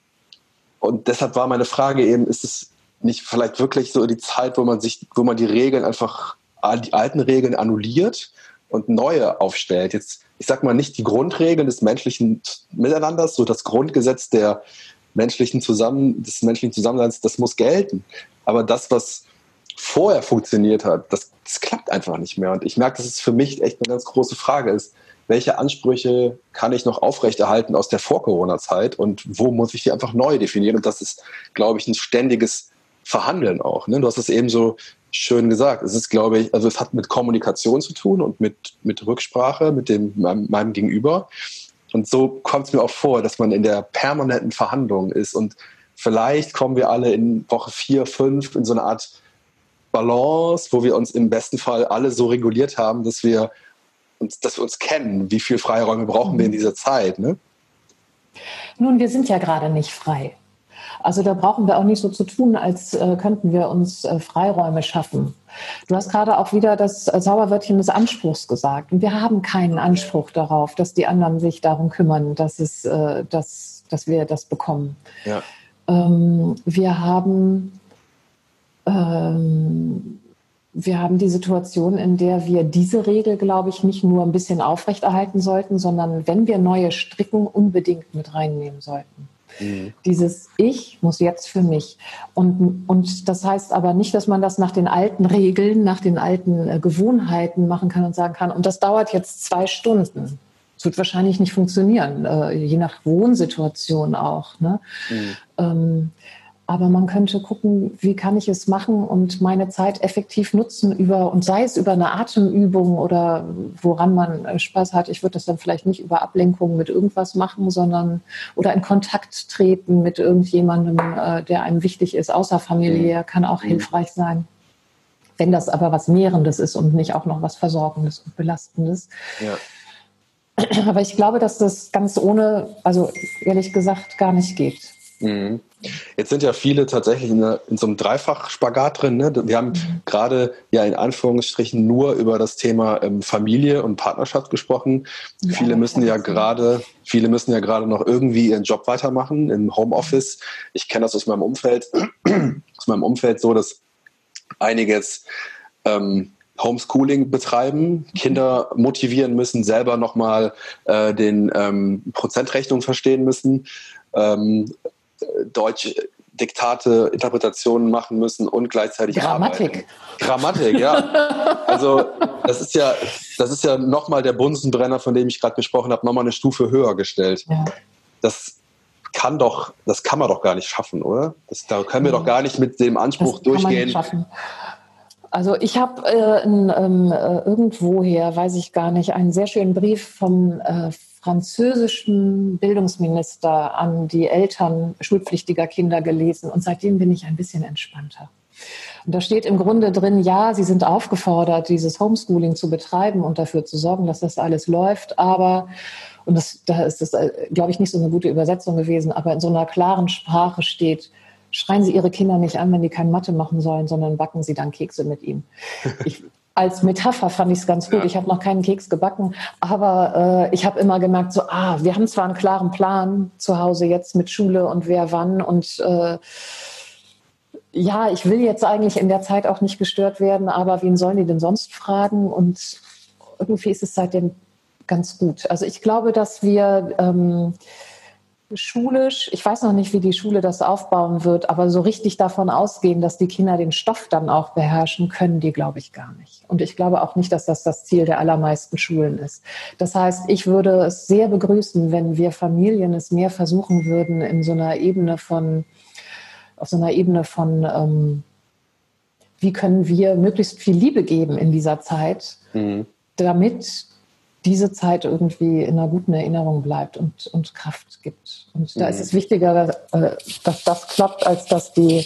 und deshalb war meine Frage eben, ist es nicht vielleicht wirklich so die Zeit, wo man sich, wo man die Regeln einfach, die alten Regeln annulliert und neue aufstellt? Jetzt ich sag mal, nicht die Grundregeln des menschlichen Miteinanders, so das Grundgesetz der menschlichen Zusammen, des menschlichen Zusammenseins, das muss gelten. Aber das, was vorher funktioniert hat, das, das klappt einfach nicht mehr. Und ich merke, dass es für mich echt eine ganz große Frage ist. Welche Ansprüche kann ich noch aufrechterhalten aus der Vor-Corona-Zeit und wo muss ich die einfach neu definieren? Und das ist, glaube ich, ein ständiges verhandeln auch. Ne? Du hast es eben so schön gesagt. Es ist, glaube ich, also es hat mit Kommunikation zu tun und mit, mit Rücksprache mit dem, meinem, meinem Gegenüber. Und so kommt es mir auch vor, dass man in der permanenten Verhandlung ist. Und vielleicht kommen wir alle in Woche vier, fünf in so eine Art Balance, wo wir uns im besten Fall alle so reguliert haben, dass wir uns, dass wir uns kennen. Wie viel Freiräume brauchen wir in mhm. dieser Zeit? Ne? Nun, wir sind ja gerade nicht frei. Also da brauchen wir auch nicht so zu tun, als äh, könnten wir uns äh, Freiräume schaffen. Du hast gerade auch wieder das äh, Zauberwörtchen des Anspruchs gesagt. Und wir haben keinen Anspruch darauf, dass die anderen sich darum kümmern, dass, es, dass, dass wir das bekommen. Ja. Ähm, wir haben ähm, wir haben die Situation, in der wir diese Regel, glaube ich, nicht nur ein bisschen aufrechterhalten sollten, sondern wenn wir neue stricken, unbedingt mit reinnehmen sollten. Mhm. Dieses Ich muss jetzt für mich. Und, und das heißt aber nicht, dass man das nach den alten Regeln, nach den alten äh, Gewohnheiten machen kann und sagen kann, und das dauert jetzt zwei Stunden. Das wird wahrscheinlich nicht funktionieren, äh, je nach Wohnsituation auch. Ne? Mhm. Ähm, aber man könnte gucken, wie kann ich es machen und meine Zeit effektiv nutzen über, und sei es über eine Atemübung oder woran man äh, Spaß hat. Ich würde das dann vielleicht nicht über Ablenkung mit irgendwas machen, sondern oder in Kontakt treten mit irgendjemandem, äh, der einem wichtig ist, außerfamiliär, kann auch mhm. hilfreich sein. Wenn das aber was Mehrendes ist und nicht auch noch was Versorgendes und Belastendes. Ja. Aber ich glaube, dass das ganz ohne, also ehrlich gesagt, gar nicht geht. Mhm. Jetzt sind ja viele tatsächlich in, in so einem Dreifach-Spagat drin. Ne? Wir haben mhm. gerade ja in Anführungsstrichen nur über das Thema ähm, Familie und Partnerschaft gesprochen. Ja, viele müssen ja gerade, viele müssen ja gerade noch irgendwie ihren Job weitermachen im Homeoffice. Ich kenne das aus meinem Umfeld, aus meinem Umfeld so, dass einige jetzt ähm, Homeschooling betreiben, Kinder motivieren müssen, selber nochmal äh, den ähm, Prozentrechnung verstehen müssen. Ähm, Deutsch Diktate, Interpretationen machen müssen und gleichzeitig Grammatik. Arbeiten. Grammatik, ja. Also das ist ja, das ist ja nochmal der Bunsenbrenner, von dem ich gerade gesprochen habe, nochmal eine Stufe höher gestellt. Ja. Das kann doch, das kann man doch gar nicht schaffen, oder? Das, da können wir doch gar nicht mit dem Anspruch das durchgehen. Also ich habe äh, ähm, äh, irgendwoher, weiß ich gar nicht, einen sehr schönen Brief vom äh, französischen Bildungsminister an die Eltern schulpflichtiger Kinder gelesen und seitdem bin ich ein bisschen entspannter. Und da steht im Grunde drin, ja, Sie sind aufgefordert, dieses Homeschooling zu betreiben und dafür zu sorgen, dass das alles läuft, aber und das, da ist das, äh, glaube ich, nicht so eine gute Übersetzung gewesen, aber in so einer klaren Sprache steht, schreien Sie Ihre Kinder nicht an, wenn die kein Mathe machen sollen, sondern backen Sie dann Kekse mit ihnen. Ich, als Metapher fand ich es ganz gut. Ja. Ich habe noch keinen Keks gebacken, aber äh, ich habe immer gemerkt, so, ah, wir haben zwar einen klaren Plan zu Hause jetzt mit Schule und wer wann und äh, ja, ich will jetzt eigentlich in der Zeit auch nicht gestört werden, aber wen sollen die denn sonst fragen? Und irgendwie ist es seitdem ganz gut. Also ich glaube, dass wir ähm, schulisch, ich weiß noch nicht, wie die Schule das aufbauen wird, aber so richtig davon ausgehen, dass die Kinder den Stoff dann auch beherrschen, können die, glaube ich, gar nicht. Und ich glaube auch nicht, dass das das Ziel der allermeisten Schulen ist. Das heißt, ich würde es sehr begrüßen, wenn wir Familien es mehr versuchen würden, in so einer Ebene von, auf so einer Ebene von, ähm, wie können wir möglichst viel Liebe geben in dieser Zeit, mhm. damit diese Zeit irgendwie in einer guten Erinnerung bleibt und, und Kraft gibt. Und da mhm. ist es wichtiger, äh, dass das klappt, als dass die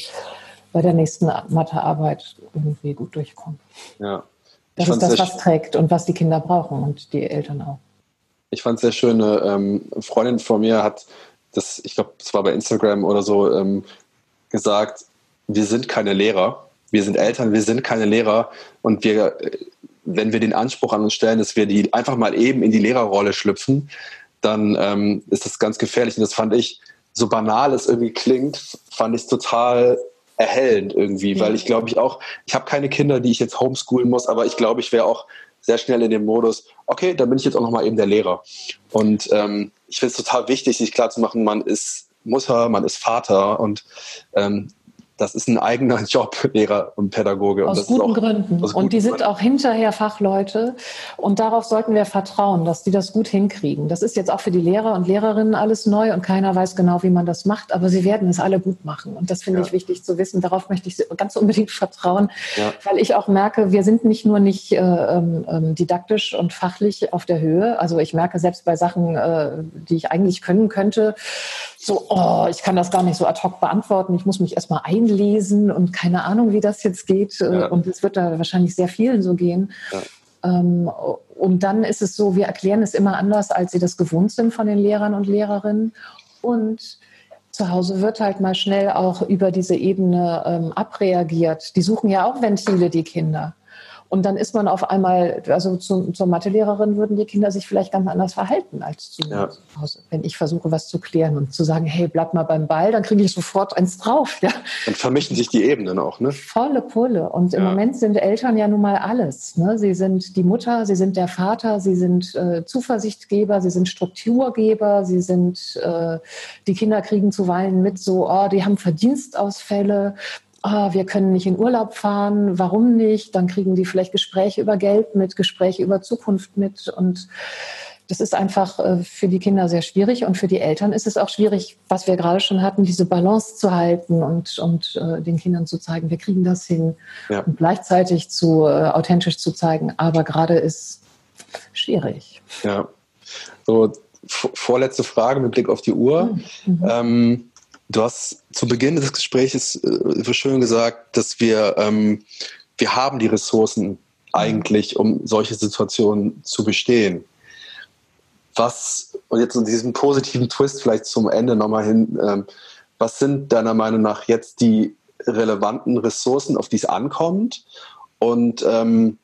bei der nächsten Mathearbeit irgendwie gut durchkommen. Ja. Das ist das, was trägt und was die Kinder brauchen und die Eltern auch. Ich fand es sehr schön. Eine ähm, Freundin von mir hat das, ich glaube, es war bei Instagram oder so, ähm, gesagt, wir sind keine Lehrer. Wir sind Eltern, wir sind keine Lehrer und wir wenn wir den Anspruch an uns stellen, dass wir die einfach mal eben in die Lehrerrolle schlüpfen, dann ähm, ist das ganz gefährlich. Und das fand ich, so banal es irgendwie klingt, fand ich total erhellend irgendwie, weil ich glaube ich auch, ich habe keine Kinder, die ich jetzt homeschoolen muss, aber ich glaube, ich wäre auch sehr schnell in dem Modus, okay, dann bin ich jetzt auch nochmal eben der Lehrer. Und ähm, ich finde es total wichtig, sich klarzumachen, man ist Mutter, man ist Vater und ähm, das ist ein eigener Job, Lehrer und Pädagoge. Aus guten auch, Gründen. Aus und die sind auch hinterher Fachleute. Und darauf sollten wir vertrauen, dass die das gut hinkriegen. Das ist jetzt auch für die Lehrer und Lehrerinnen alles neu und keiner weiß genau, wie man das macht. Aber sie werden es alle gut machen. Und das finde ja. ich wichtig zu wissen. Darauf möchte ich ganz unbedingt vertrauen, ja. weil ich auch merke, wir sind nicht nur nicht äh, ähm, ähm, didaktisch und fachlich auf der Höhe. Also ich merke selbst bei Sachen, äh, die ich eigentlich können könnte, so, oh, ich kann das gar nicht so ad hoc beantworten. Ich muss mich erstmal einlesen und keine Ahnung, wie das jetzt geht. Ja. Und es wird da wahrscheinlich sehr vielen so gehen. Ja. Ähm, und dann ist es so, wir erklären es immer anders, als sie das gewohnt sind von den Lehrern und Lehrerinnen. Und zu Hause wird halt mal schnell auch über diese Ebene ähm, abreagiert. Die suchen ja auch Ventile, die Kinder. Und dann ist man auf einmal, also zu, zur Mathelehrerin würden die Kinder sich vielleicht ganz anders verhalten als zu ja. Hause. Wenn ich versuche, was zu klären und zu sagen, hey, bleib mal beim Ball, dann kriege ich sofort eins drauf. Ja. Dann vermischen sich die Ebenen auch, ne? Volle Pulle. Und im Moment sind Eltern ja nun mal alles. Ne? Sie sind die Mutter, sie sind der Vater, sie sind äh, Zuversichtgeber, sie sind Strukturgeber, sie sind, äh, die Kinder kriegen zuweilen mit so, oh, die haben Verdienstausfälle, ah, wir können nicht in Urlaub fahren, warum nicht? Dann kriegen die vielleicht Gespräche über Geld mit, Gespräche über Zukunft mit und das ist einfach äh, für die Kinder sehr schwierig und für die Eltern ist es auch schwierig, was wir gerade schon hatten, diese Balance zu halten und, und äh, den Kindern zu zeigen, wir kriegen das hin ja. und gleichzeitig zu äh, authentisch zu zeigen. Aber gerade ist schwierig. Ja. So, vorletzte Frage mit Blick auf die Uhr. Mhm. Ähm, Du hast zu Beginn des Gesprächs äh, schön gesagt, dass wir, ähm, wir haben die Ressourcen eigentlich, um solche Situationen zu bestehen. Was, und jetzt in diesem positiven Twist vielleicht zum Ende nochmal hin, ähm, was sind deiner Meinung nach jetzt die relevanten Ressourcen, auf die es ankommt? Und ähm,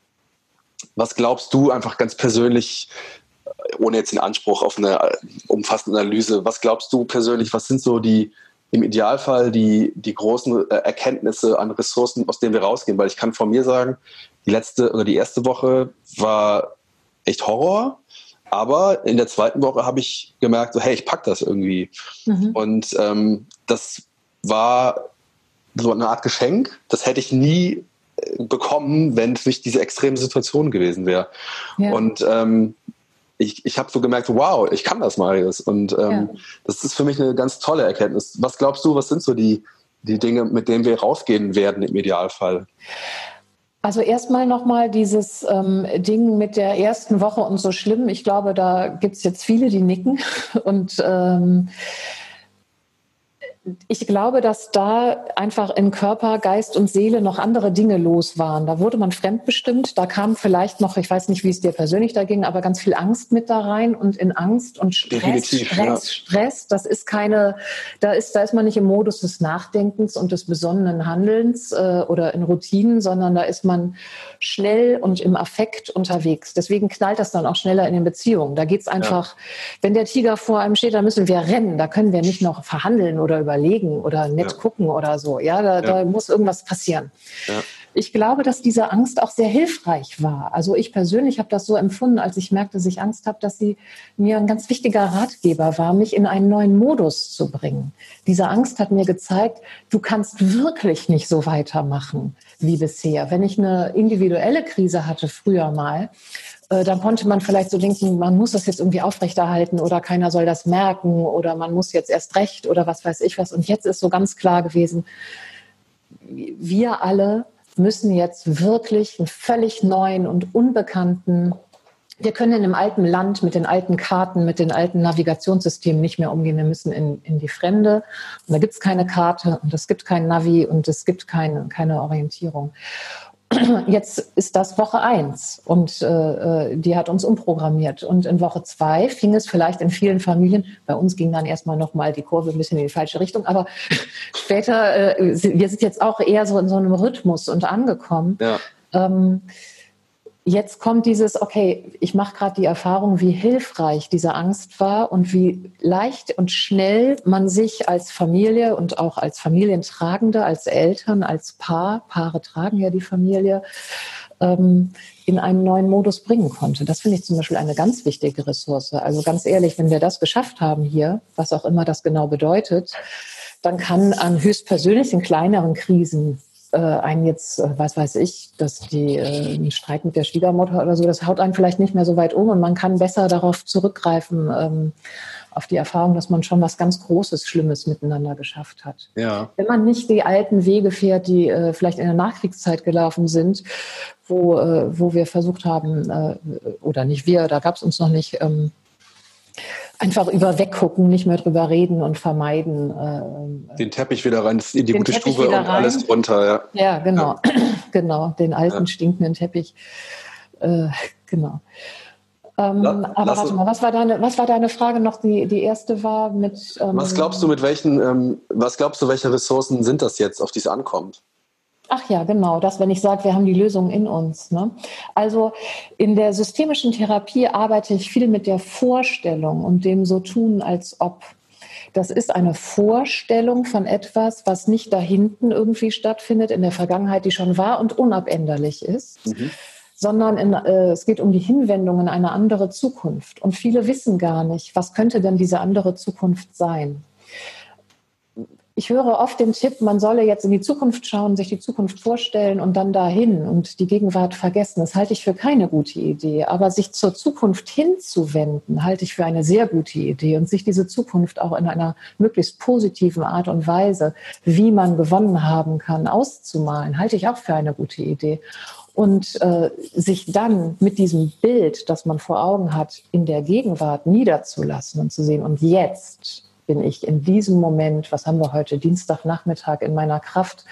was glaubst du einfach ganz persönlich, ohne jetzt den Anspruch auf eine äh, umfassende Analyse, was glaubst du persönlich, was sind so die im Idealfall die, die großen äh, Erkenntnisse an Ressourcen, aus denen wir rausgehen. Weil ich kann von mir sagen, die letzte oder die erste Woche war echt Horror. Aber in der zweiten Woche habe ich gemerkt, so, hey, ich pack das irgendwie. Mhm. Und ähm, das war so eine Art Geschenk. Das hätte ich nie äh, bekommen, wenn es nicht diese extreme Situation gewesen wäre. Ja. Und ähm, ich, ich habe so gemerkt, wow, ich kann das, Marius. Und ähm, ja. das ist für mich eine ganz tolle Erkenntnis. Was glaubst du, was sind so die, die Dinge, mit denen wir rausgehen werden im Idealfall? Also erstmal nochmal dieses ähm, Ding mit der ersten Woche und so schlimm. Ich glaube, da gibt es jetzt viele, die nicken. Und ähm, ich glaube, dass da einfach in Körper, Geist und Seele noch andere Dinge los waren. Da wurde man fremdbestimmt. Da kam vielleicht noch, ich weiß nicht, wie es dir persönlich da ging, aber ganz viel Angst mit da rein und in Angst und Stress, Definitiv, Stress, ja. Stress. Das ist keine, da ist, da ist man nicht im Modus des Nachdenkens und des besonnenen Handelns äh, oder in Routinen, sondern da ist man schnell und im Affekt unterwegs. Deswegen knallt das dann auch schneller in den Beziehungen. Da geht es einfach, ja. wenn der Tiger vor einem steht, da müssen wir rennen. Da können wir nicht noch verhandeln oder überlegen überlegen oder nett ja. gucken oder so. Ja, da, ja. da muss irgendwas passieren. Ja. Ich glaube, dass diese Angst auch sehr hilfreich war. Also ich persönlich habe das so empfunden, als ich merkte, dass ich Angst habe, dass sie mir ein ganz wichtiger Ratgeber war, mich in einen neuen Modus zu bringen. Diese Angst hat mir gezeigt, du kannst wirklich nicht so weitermachen wie bisher. Wenn ich eine individuelle Krise hatte früher mal, äh, dann konnte man vielleicht so denken, man muss das jetzt irgendwie aufrechterhalten oder keiner soll das merken oder man muss jetzt erst recht oder was weiß ich was. Und jetzt ist so ganz klar gewesen, wir alle müssen jetzt wirklich einen völlig neuen und unbekannten wir können in einem alten Land mit den alten Karten, mit den alten Navigationssystemen nicht mehr umgehen. Wir müssen in, in die Fremde. Und da gibt es keine Karte und es gibt kein Navi und es gibt keine, keine Orientierung. Jetzt ist das Woche eins und äh, äh, die hat uns umprogrammiert. Und in Woche zwei fing es vielleicht in vielen Familien, bei uns ging dann erstmal nochmal die Kurve ein bisschen in die falsche Richtung, aber später, äh, wir sind jetzt auch eher so in so einem Rhythmus und angekommen. Ja. Ähm, jetzt kommt dieses, okay, ich mache gerade die Erfahrung, wie hilfreich diese Angst war und wie leicht und schnell man sich als Familie und auch als Familientragende, als Eltern, als Paar, Paare tragen ja die Familie, ähm, in einen neuen Modus bringen konnte. Das finde ich zum Beispiel eine ganz wichtige Ressource. Also ganz ehrlich, wenn wir das geschafft haben hier, was auch immer das genau bedeutet, dann kann an höchstpersönlichen kleineren Krisen äh, einen jetzt, äh, was weiß ich, dass die äh, ein Streit mit der Schwiegermutter oder so, das haut einen vielleicht nicht mehr so weit um und man kann besser darauf zurückgreifen, ähm, auf die Erfahrung, dass man schon was ganz Großes, Schlimmes miteinander geschafft hat. Ja. Wenn man nicht die alten Wege fährt, die äh, vielleicht in der Nachkriegszeit gelaufen sind, wo, äh, wo wir versucht haben, äh, oder nicht wir, da gab es uns noch nicht, ähm, einfach über weggucken, nicht mehr drüber reden und vermeiden. Äh, den Teppich wieder rein, in die gute Teppich Stube und alles drunter. Ja, ja genau, ja. genau, den alten ja. stinkenden Teppich. Äh, genau. Ähm, La aber warte mal, was war deine, was war deine Frage noch? Die, die erste war mit. Ähm, was glaubst du, mit welchen, ähm, was glaubst du, welche Ressourcen sind das jetzt, auf die es ankommt? Ach ja, genau, das, wenn ich sage, wir haben die Lösung in uns. Ne? Also in der systemischen Therapie arbeite ich viel mit der Vorstellung und dem so tun, als ob. Das ist eine Vorstellung von etwas, was nicht da hinten irgendwie stattfindet, in der Vergangenheit, die schon war und unabänderlich ist. Mhm sondern in, äh, es geht um die Hinwendung in eine andere Zukunft. Und viele wissen gar nicht, was könnte denn diese andere Zukunft sein ich höre oft den Tipp, man solle jetzt in die Zukunft schauen, sich die Zukunft vorstellen und dann dahin und die Gegenwart vergessen. Das halte ich für keine gute Idee. Aber sich zur Zukunft hinzuwenden, halte ich für eine sehr gute Idee und sich diese Zukunft auch in einer möglichst positiven Art und Weise, wie man gewonnen haben kann, auszumalen, halte ich auch für eine gute Idee. Und äh, sich dann mit diesem Bild, das man vor Augen hat, in der Gegenwart niederzulassen und zu sehen, und jetzt bin ich in diesem Moment, was haben wir heute, Dienstagnachmittag in meiner Kraft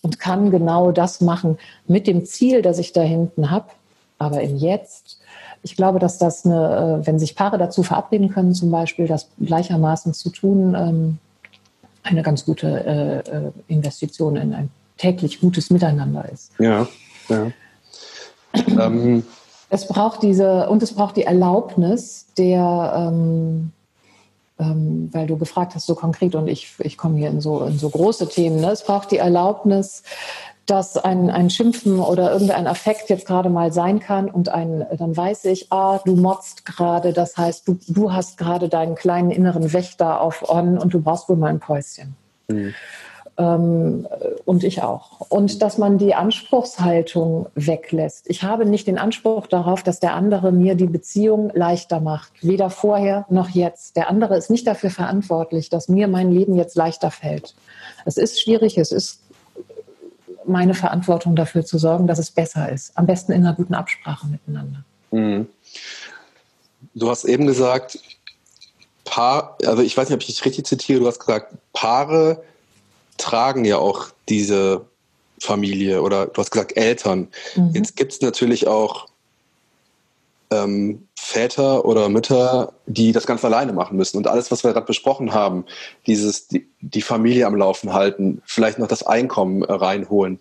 und kann genau das machen mit dem Ziel, das ich da hinten habe, aber im Jetzt. Ich glaube, dass das eine, äh, wenn sich Paare dazu verabreden können, zum Beispiel, das gleichermaßen zu tun, ähm, eine ganz gute äh, äh, Investition in ein täglich gutes Miteinander ist. Ja, ja. ähm. Es braucht diese, und es braucht die Erlaubnis der, ähm, ähm, weil du gefragt hast, so konkret, und ich, ich komme hier in so, in so große Themen. Ne? Es braucht die Erlaubnis, dass ein, ein Schimpfen oder irgendein Affekt jetzt gerade mal sein kann und ein, dann weiß ich, ah, du motzt gerade, das heißt, du, du hast gerade deinen kleinen inneren Wächter auf On und du brauchst wohl mal ein Päuschen. Mhm. Ähm, und ich auch. Und dass man die Anspruchshaltung weglässt. Ich habe nicht den Anspruch darauf, dass der andere mir die Beziehung leichter macht. Weder vorher noch jetzt. Der andere ist nicht dafür verantwortlich, dass mir mein Leben jetzt leichter fällt. Es ist schwierig, es ist meine Verantwortung dafür zu sorgen, dass es besser ist. Am besten in einer guten Absprache miteinander. Mhm. Du hast eben gesagt, Paar, also ich weiß nicht, ob ich dich richtig zitiere, du hast gesagt, Paare tragen ja auch diese Familie oder du hast gesagt Eltern. Mhm. Jetzt gibt es natürlich auch ähm, Väter oder Mütter, die das ganz alleine machen müssen. Und alles, was wir gerade besprochen haben, dieses die, die, Familie am Laufen halten, vielleicht noch das Einkommen äh, reinholen,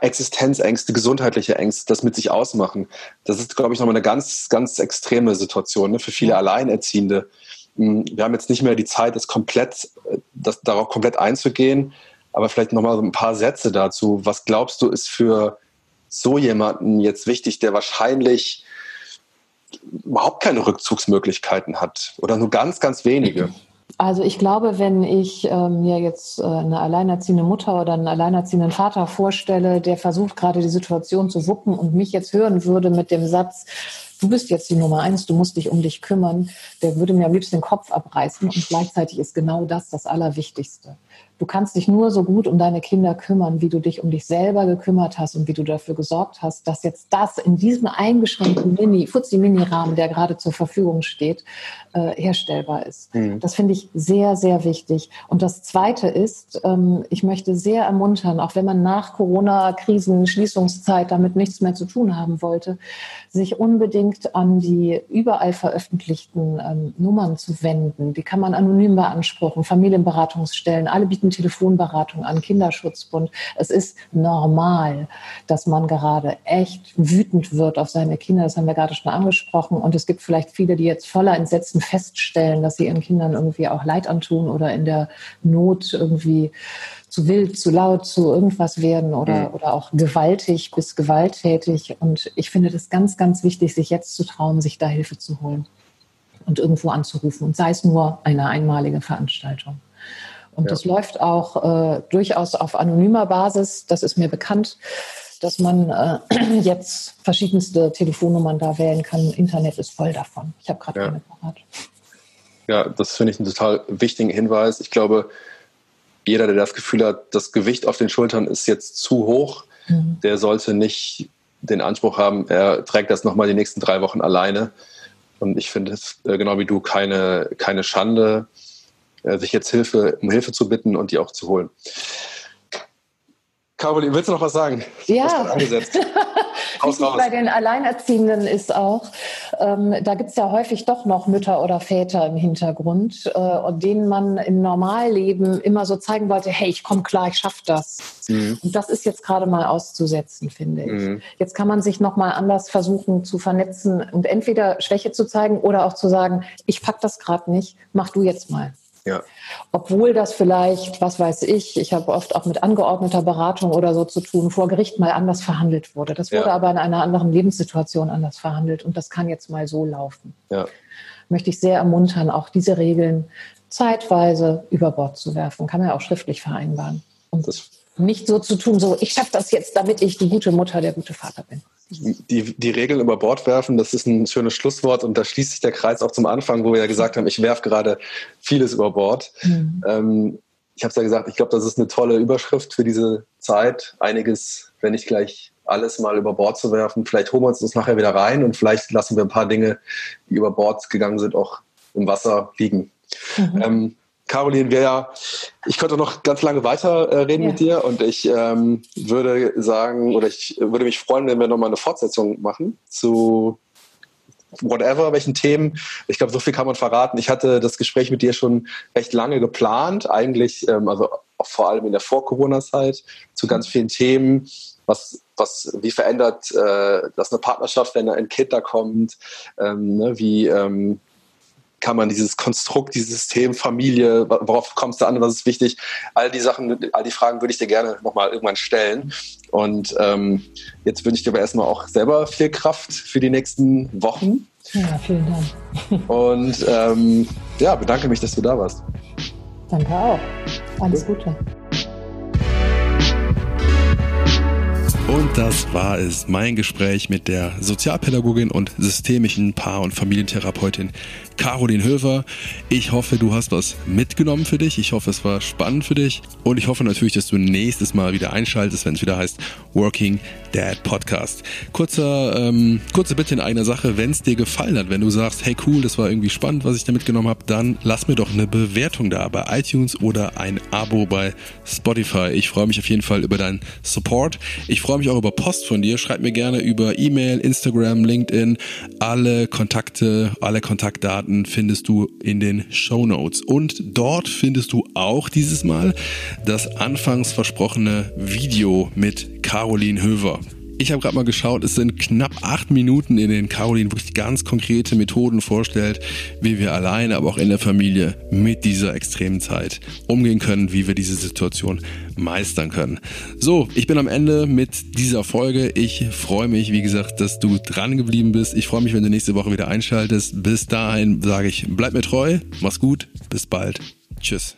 Existenzängste, gesundheitliche Ängste, das mit sich ausmachen, das ist, glaube ich, nochmal eine ganz, ganz extreme Situation ne? für viele Alleinerziehende wir haben jetzt nicht mehr die Zeit, das komplett, das darauf komplett einzugehen, aber vielleicht nochmal ein paar Sätze dazu. Was glaubst du, ist für so jemanden jetzt wichtig, der wahrscheinlich überhaupt keine Rückzugsmöglichkeiten hat oder nur ganz, ganz wenige? Also ich glaube, wenn ich äh, mir jetzt äh, eine alleinerziehende Mutter oder einen alleinerziehenden Vater vorstelle, der versucht gerade die Situation zu wuppen und mich jetzt hören würde mit dem Satz, du bist jetzt die Nummer eins, du musst dich um dich kümmern, der würde mir am liebsten den Kopf abreißen. Und gleichzeitig ist genau das das Allerwichtigste. Du kannst dich nur so gut um deine Kinder kümmern, wie du dich um dich selber gekümmert hast und wie du dafür gesorgt hast, dass jetzt das in diesem eingeschränkten Mini, Fuzzi-Mini-Rahmen, der gerade zur Verfügung steht, äh, herstellbar ist. Mhm. Das finde ich sehr, sehr wichtig. Und das Zweite ist, ähm, ich möchte sehr ermuntern, auch wenn man nach Corona-Krisen, Schließungszeit damit nichts mehr zu tun haben wollte, sich unbedingt an die überall veröffentlichten ähm, Nummern zu wenden. Die kann man anonym beanspruchen, Familienberatungsstellen, alle bieten Telefonberatung an, Kinderschutzbund. Es ist normal, dass man gerade echt wütend wird auf seine Kinder. Das haben wir gerade schon angesprochen. Und es gibt vielleicht viele, die jetzt voller Entsetzen feststellen, dass sie ihren Kindern irgendwie auch Leid antun oder in der Not irgendwie zu wild, zu laut, zu irgendwas werden oder, mhm. oder auch gewaltig bis gewalttätig. Und ich finde das ganz, ganz wichtig, sich jetzt zu trauen, sich da Hilfe zu holen und irgendwo anzurufen. Und sei es nur eine einmalige Veranstaltung. Und ja. das läuft auch äh, durchaus auf anonymer Basis. Das ist mir bekannt, dass man äh, jetzt verschiedenste Telefonnummern da wählen kann. Internet ist voll davon. Ich habe gerade ja. keine parat. Ja, das finde ich einen total wichtigen Hinweis. Ich glaube, jeder, der das Gefühl hat, das Gewicht auf den Schultern ist jetzt zu hoch, mhm. der sollte nicht den Anspruch haben, er trägt das nochmal die nächsten drei Wochen alleine. Und ich finde es äh, genau wie du keine, keine Schande, äh, sich jetzt Hilfe, um Hilfe zu bitten und die auch zu holen. Caroline, willst du noch was sagen? Ja. Wichtig bei den Alleinerziehenden ist auch, ähm, da gibt es ja häufig doch noch Mütter oder Väter im Hintergrund, äh, und denen man im Normalleben immer so zeigen wollte, hey, ich komme klar, ich schaffe das. Mhm. Und das ist jetzt gerade mal auszusetzen, finde ich. Mhm. Jetzt kann man sich nochmal anders versuchen zu vernetzen und entweder Schwäche zu zeigen oder auch zu sagen, ich pack das gerade nicht, mach du jetzt mal. Ja. Obwohl das vielleicht, was weiß ich, ich habe oft auch mit angeordneter Beratung oder so zu tun, vor Gericht mal anders verhandelt wurde. Das wurde ja. aber in einer anderen Lebenssituation anders verhandelt und das kann jetzt mal so laufen. Ja. Möchte ich sehr ermuntern, auch diese Regeln zeitweise über Bord zu werfen. Kann man ja auch schriftlich vereinbaren. Und das nicht so zu tun, so ich schaffe das jetzt, damit ich die gute Mutter, der gute Vater bin die, die Regeln über Bord werfen, das ist ein schönes Schlusswort und da schließt sich der Kreis auch zum Anfang, wo wir ja gesagt haben, ich werfe gerade vieles über Bord. Mhm. Ähm, ich habe es ja gesagt, ich glaube, das ist eine tolle Überschrift für diese Zeit. Einiges, wenn nicht gleich alles mal über Bord zu werfen. Vielleicht holen wir uns das nachher wieder rein und vielleicht lassen wir ein paar Dinge, die über Bord gegangen sind, auch im Wasser liegen. Mhm. Ähm, Caroline, wir, ich könnte noch ganz lange weiter äh, reden ja. mit dir und ich ähm, würde sagen, oder ich würde mich freuen, wenn wir nochmal eine Fortsetzung machen zu whatever, welchen Themen. Ich glaube, so viel kann man verraten. Ich hatte das Gespräch mit dir schon recht lange geplant, eigentlich, ähm, also vor allem in der Vor-Corona-Zeit, zu ganz vielen Themen. Was, was, wie verändert äh, das eine Partnerschaft, wenn ein Kind da kommt? Ähm, ne, wie, ähm, kann man dieses Konstrukt, dieses System, Familie, worauf kommst du an, was ist wichtig? All die Sachen, all die Fragen würde ich dir gerne nochmal irgendwann stellen. Und ähm, jetzt wünsche ich dir aber erstmal auch selber viel Kraft für die nächsten Wochen. Ja, vielen Dank. Und ähm, ja, bedanke mich, dass du da warst. Danke auch. Alles Gute. Und das war es, mein Gespräch mit der Sozialpädagogin und systemischen Paar- und Familientherapeutin Caroline Höfer. Ich hoffe, du hast was mitgenommen für dich. Ich hoffe, es war spannend für dich. Und ich hoffe natürlich, dass du nächstes Mal wieder einschaltest, wenn es wieder heißt Working Dad Podcast. Kurzer, ähm, kurze Bitte in einer Sache, wenn es dir gefallen hat, wenn du sagst, hey cool, das war irgendwie spannend, was ich da mitgenommen habe, dann lass mir doch eine Bewertung da bei iTunes oder ein Abo bei Spotify. Ich freue mich auf jeden Fall über deinen Support. Ich freue mich auch über Post von dir. Schreib mir gerne über E-Mail, Instagram, LinkedIn. Alle Kontakte, alle Kontaktdaten Daten findest du in den Show Notes. Und dort findest du auch dieses Mal das anfangs versprochene Video mit Caroline Höver. Ich habe gerade mal geschaut, es sind knapp acht Minuten, in denen Caroline wirklich ganz konkrete Methoden vorstellt, wie wir alleine, aber auch in der Familie mit dieser extremen Zeit umgehen können, wie wir diese Situation meistern können. So, ich bin am Ende mit dieser Folge. Ich freue mich, wie gesagt, dass du dran geblieben bist. Ich freue mich, wenn du nächste Woche wieder einschaltest. Bis dahin sage ich, bleib mir treu, mach's gut, bis bald. Tschüss.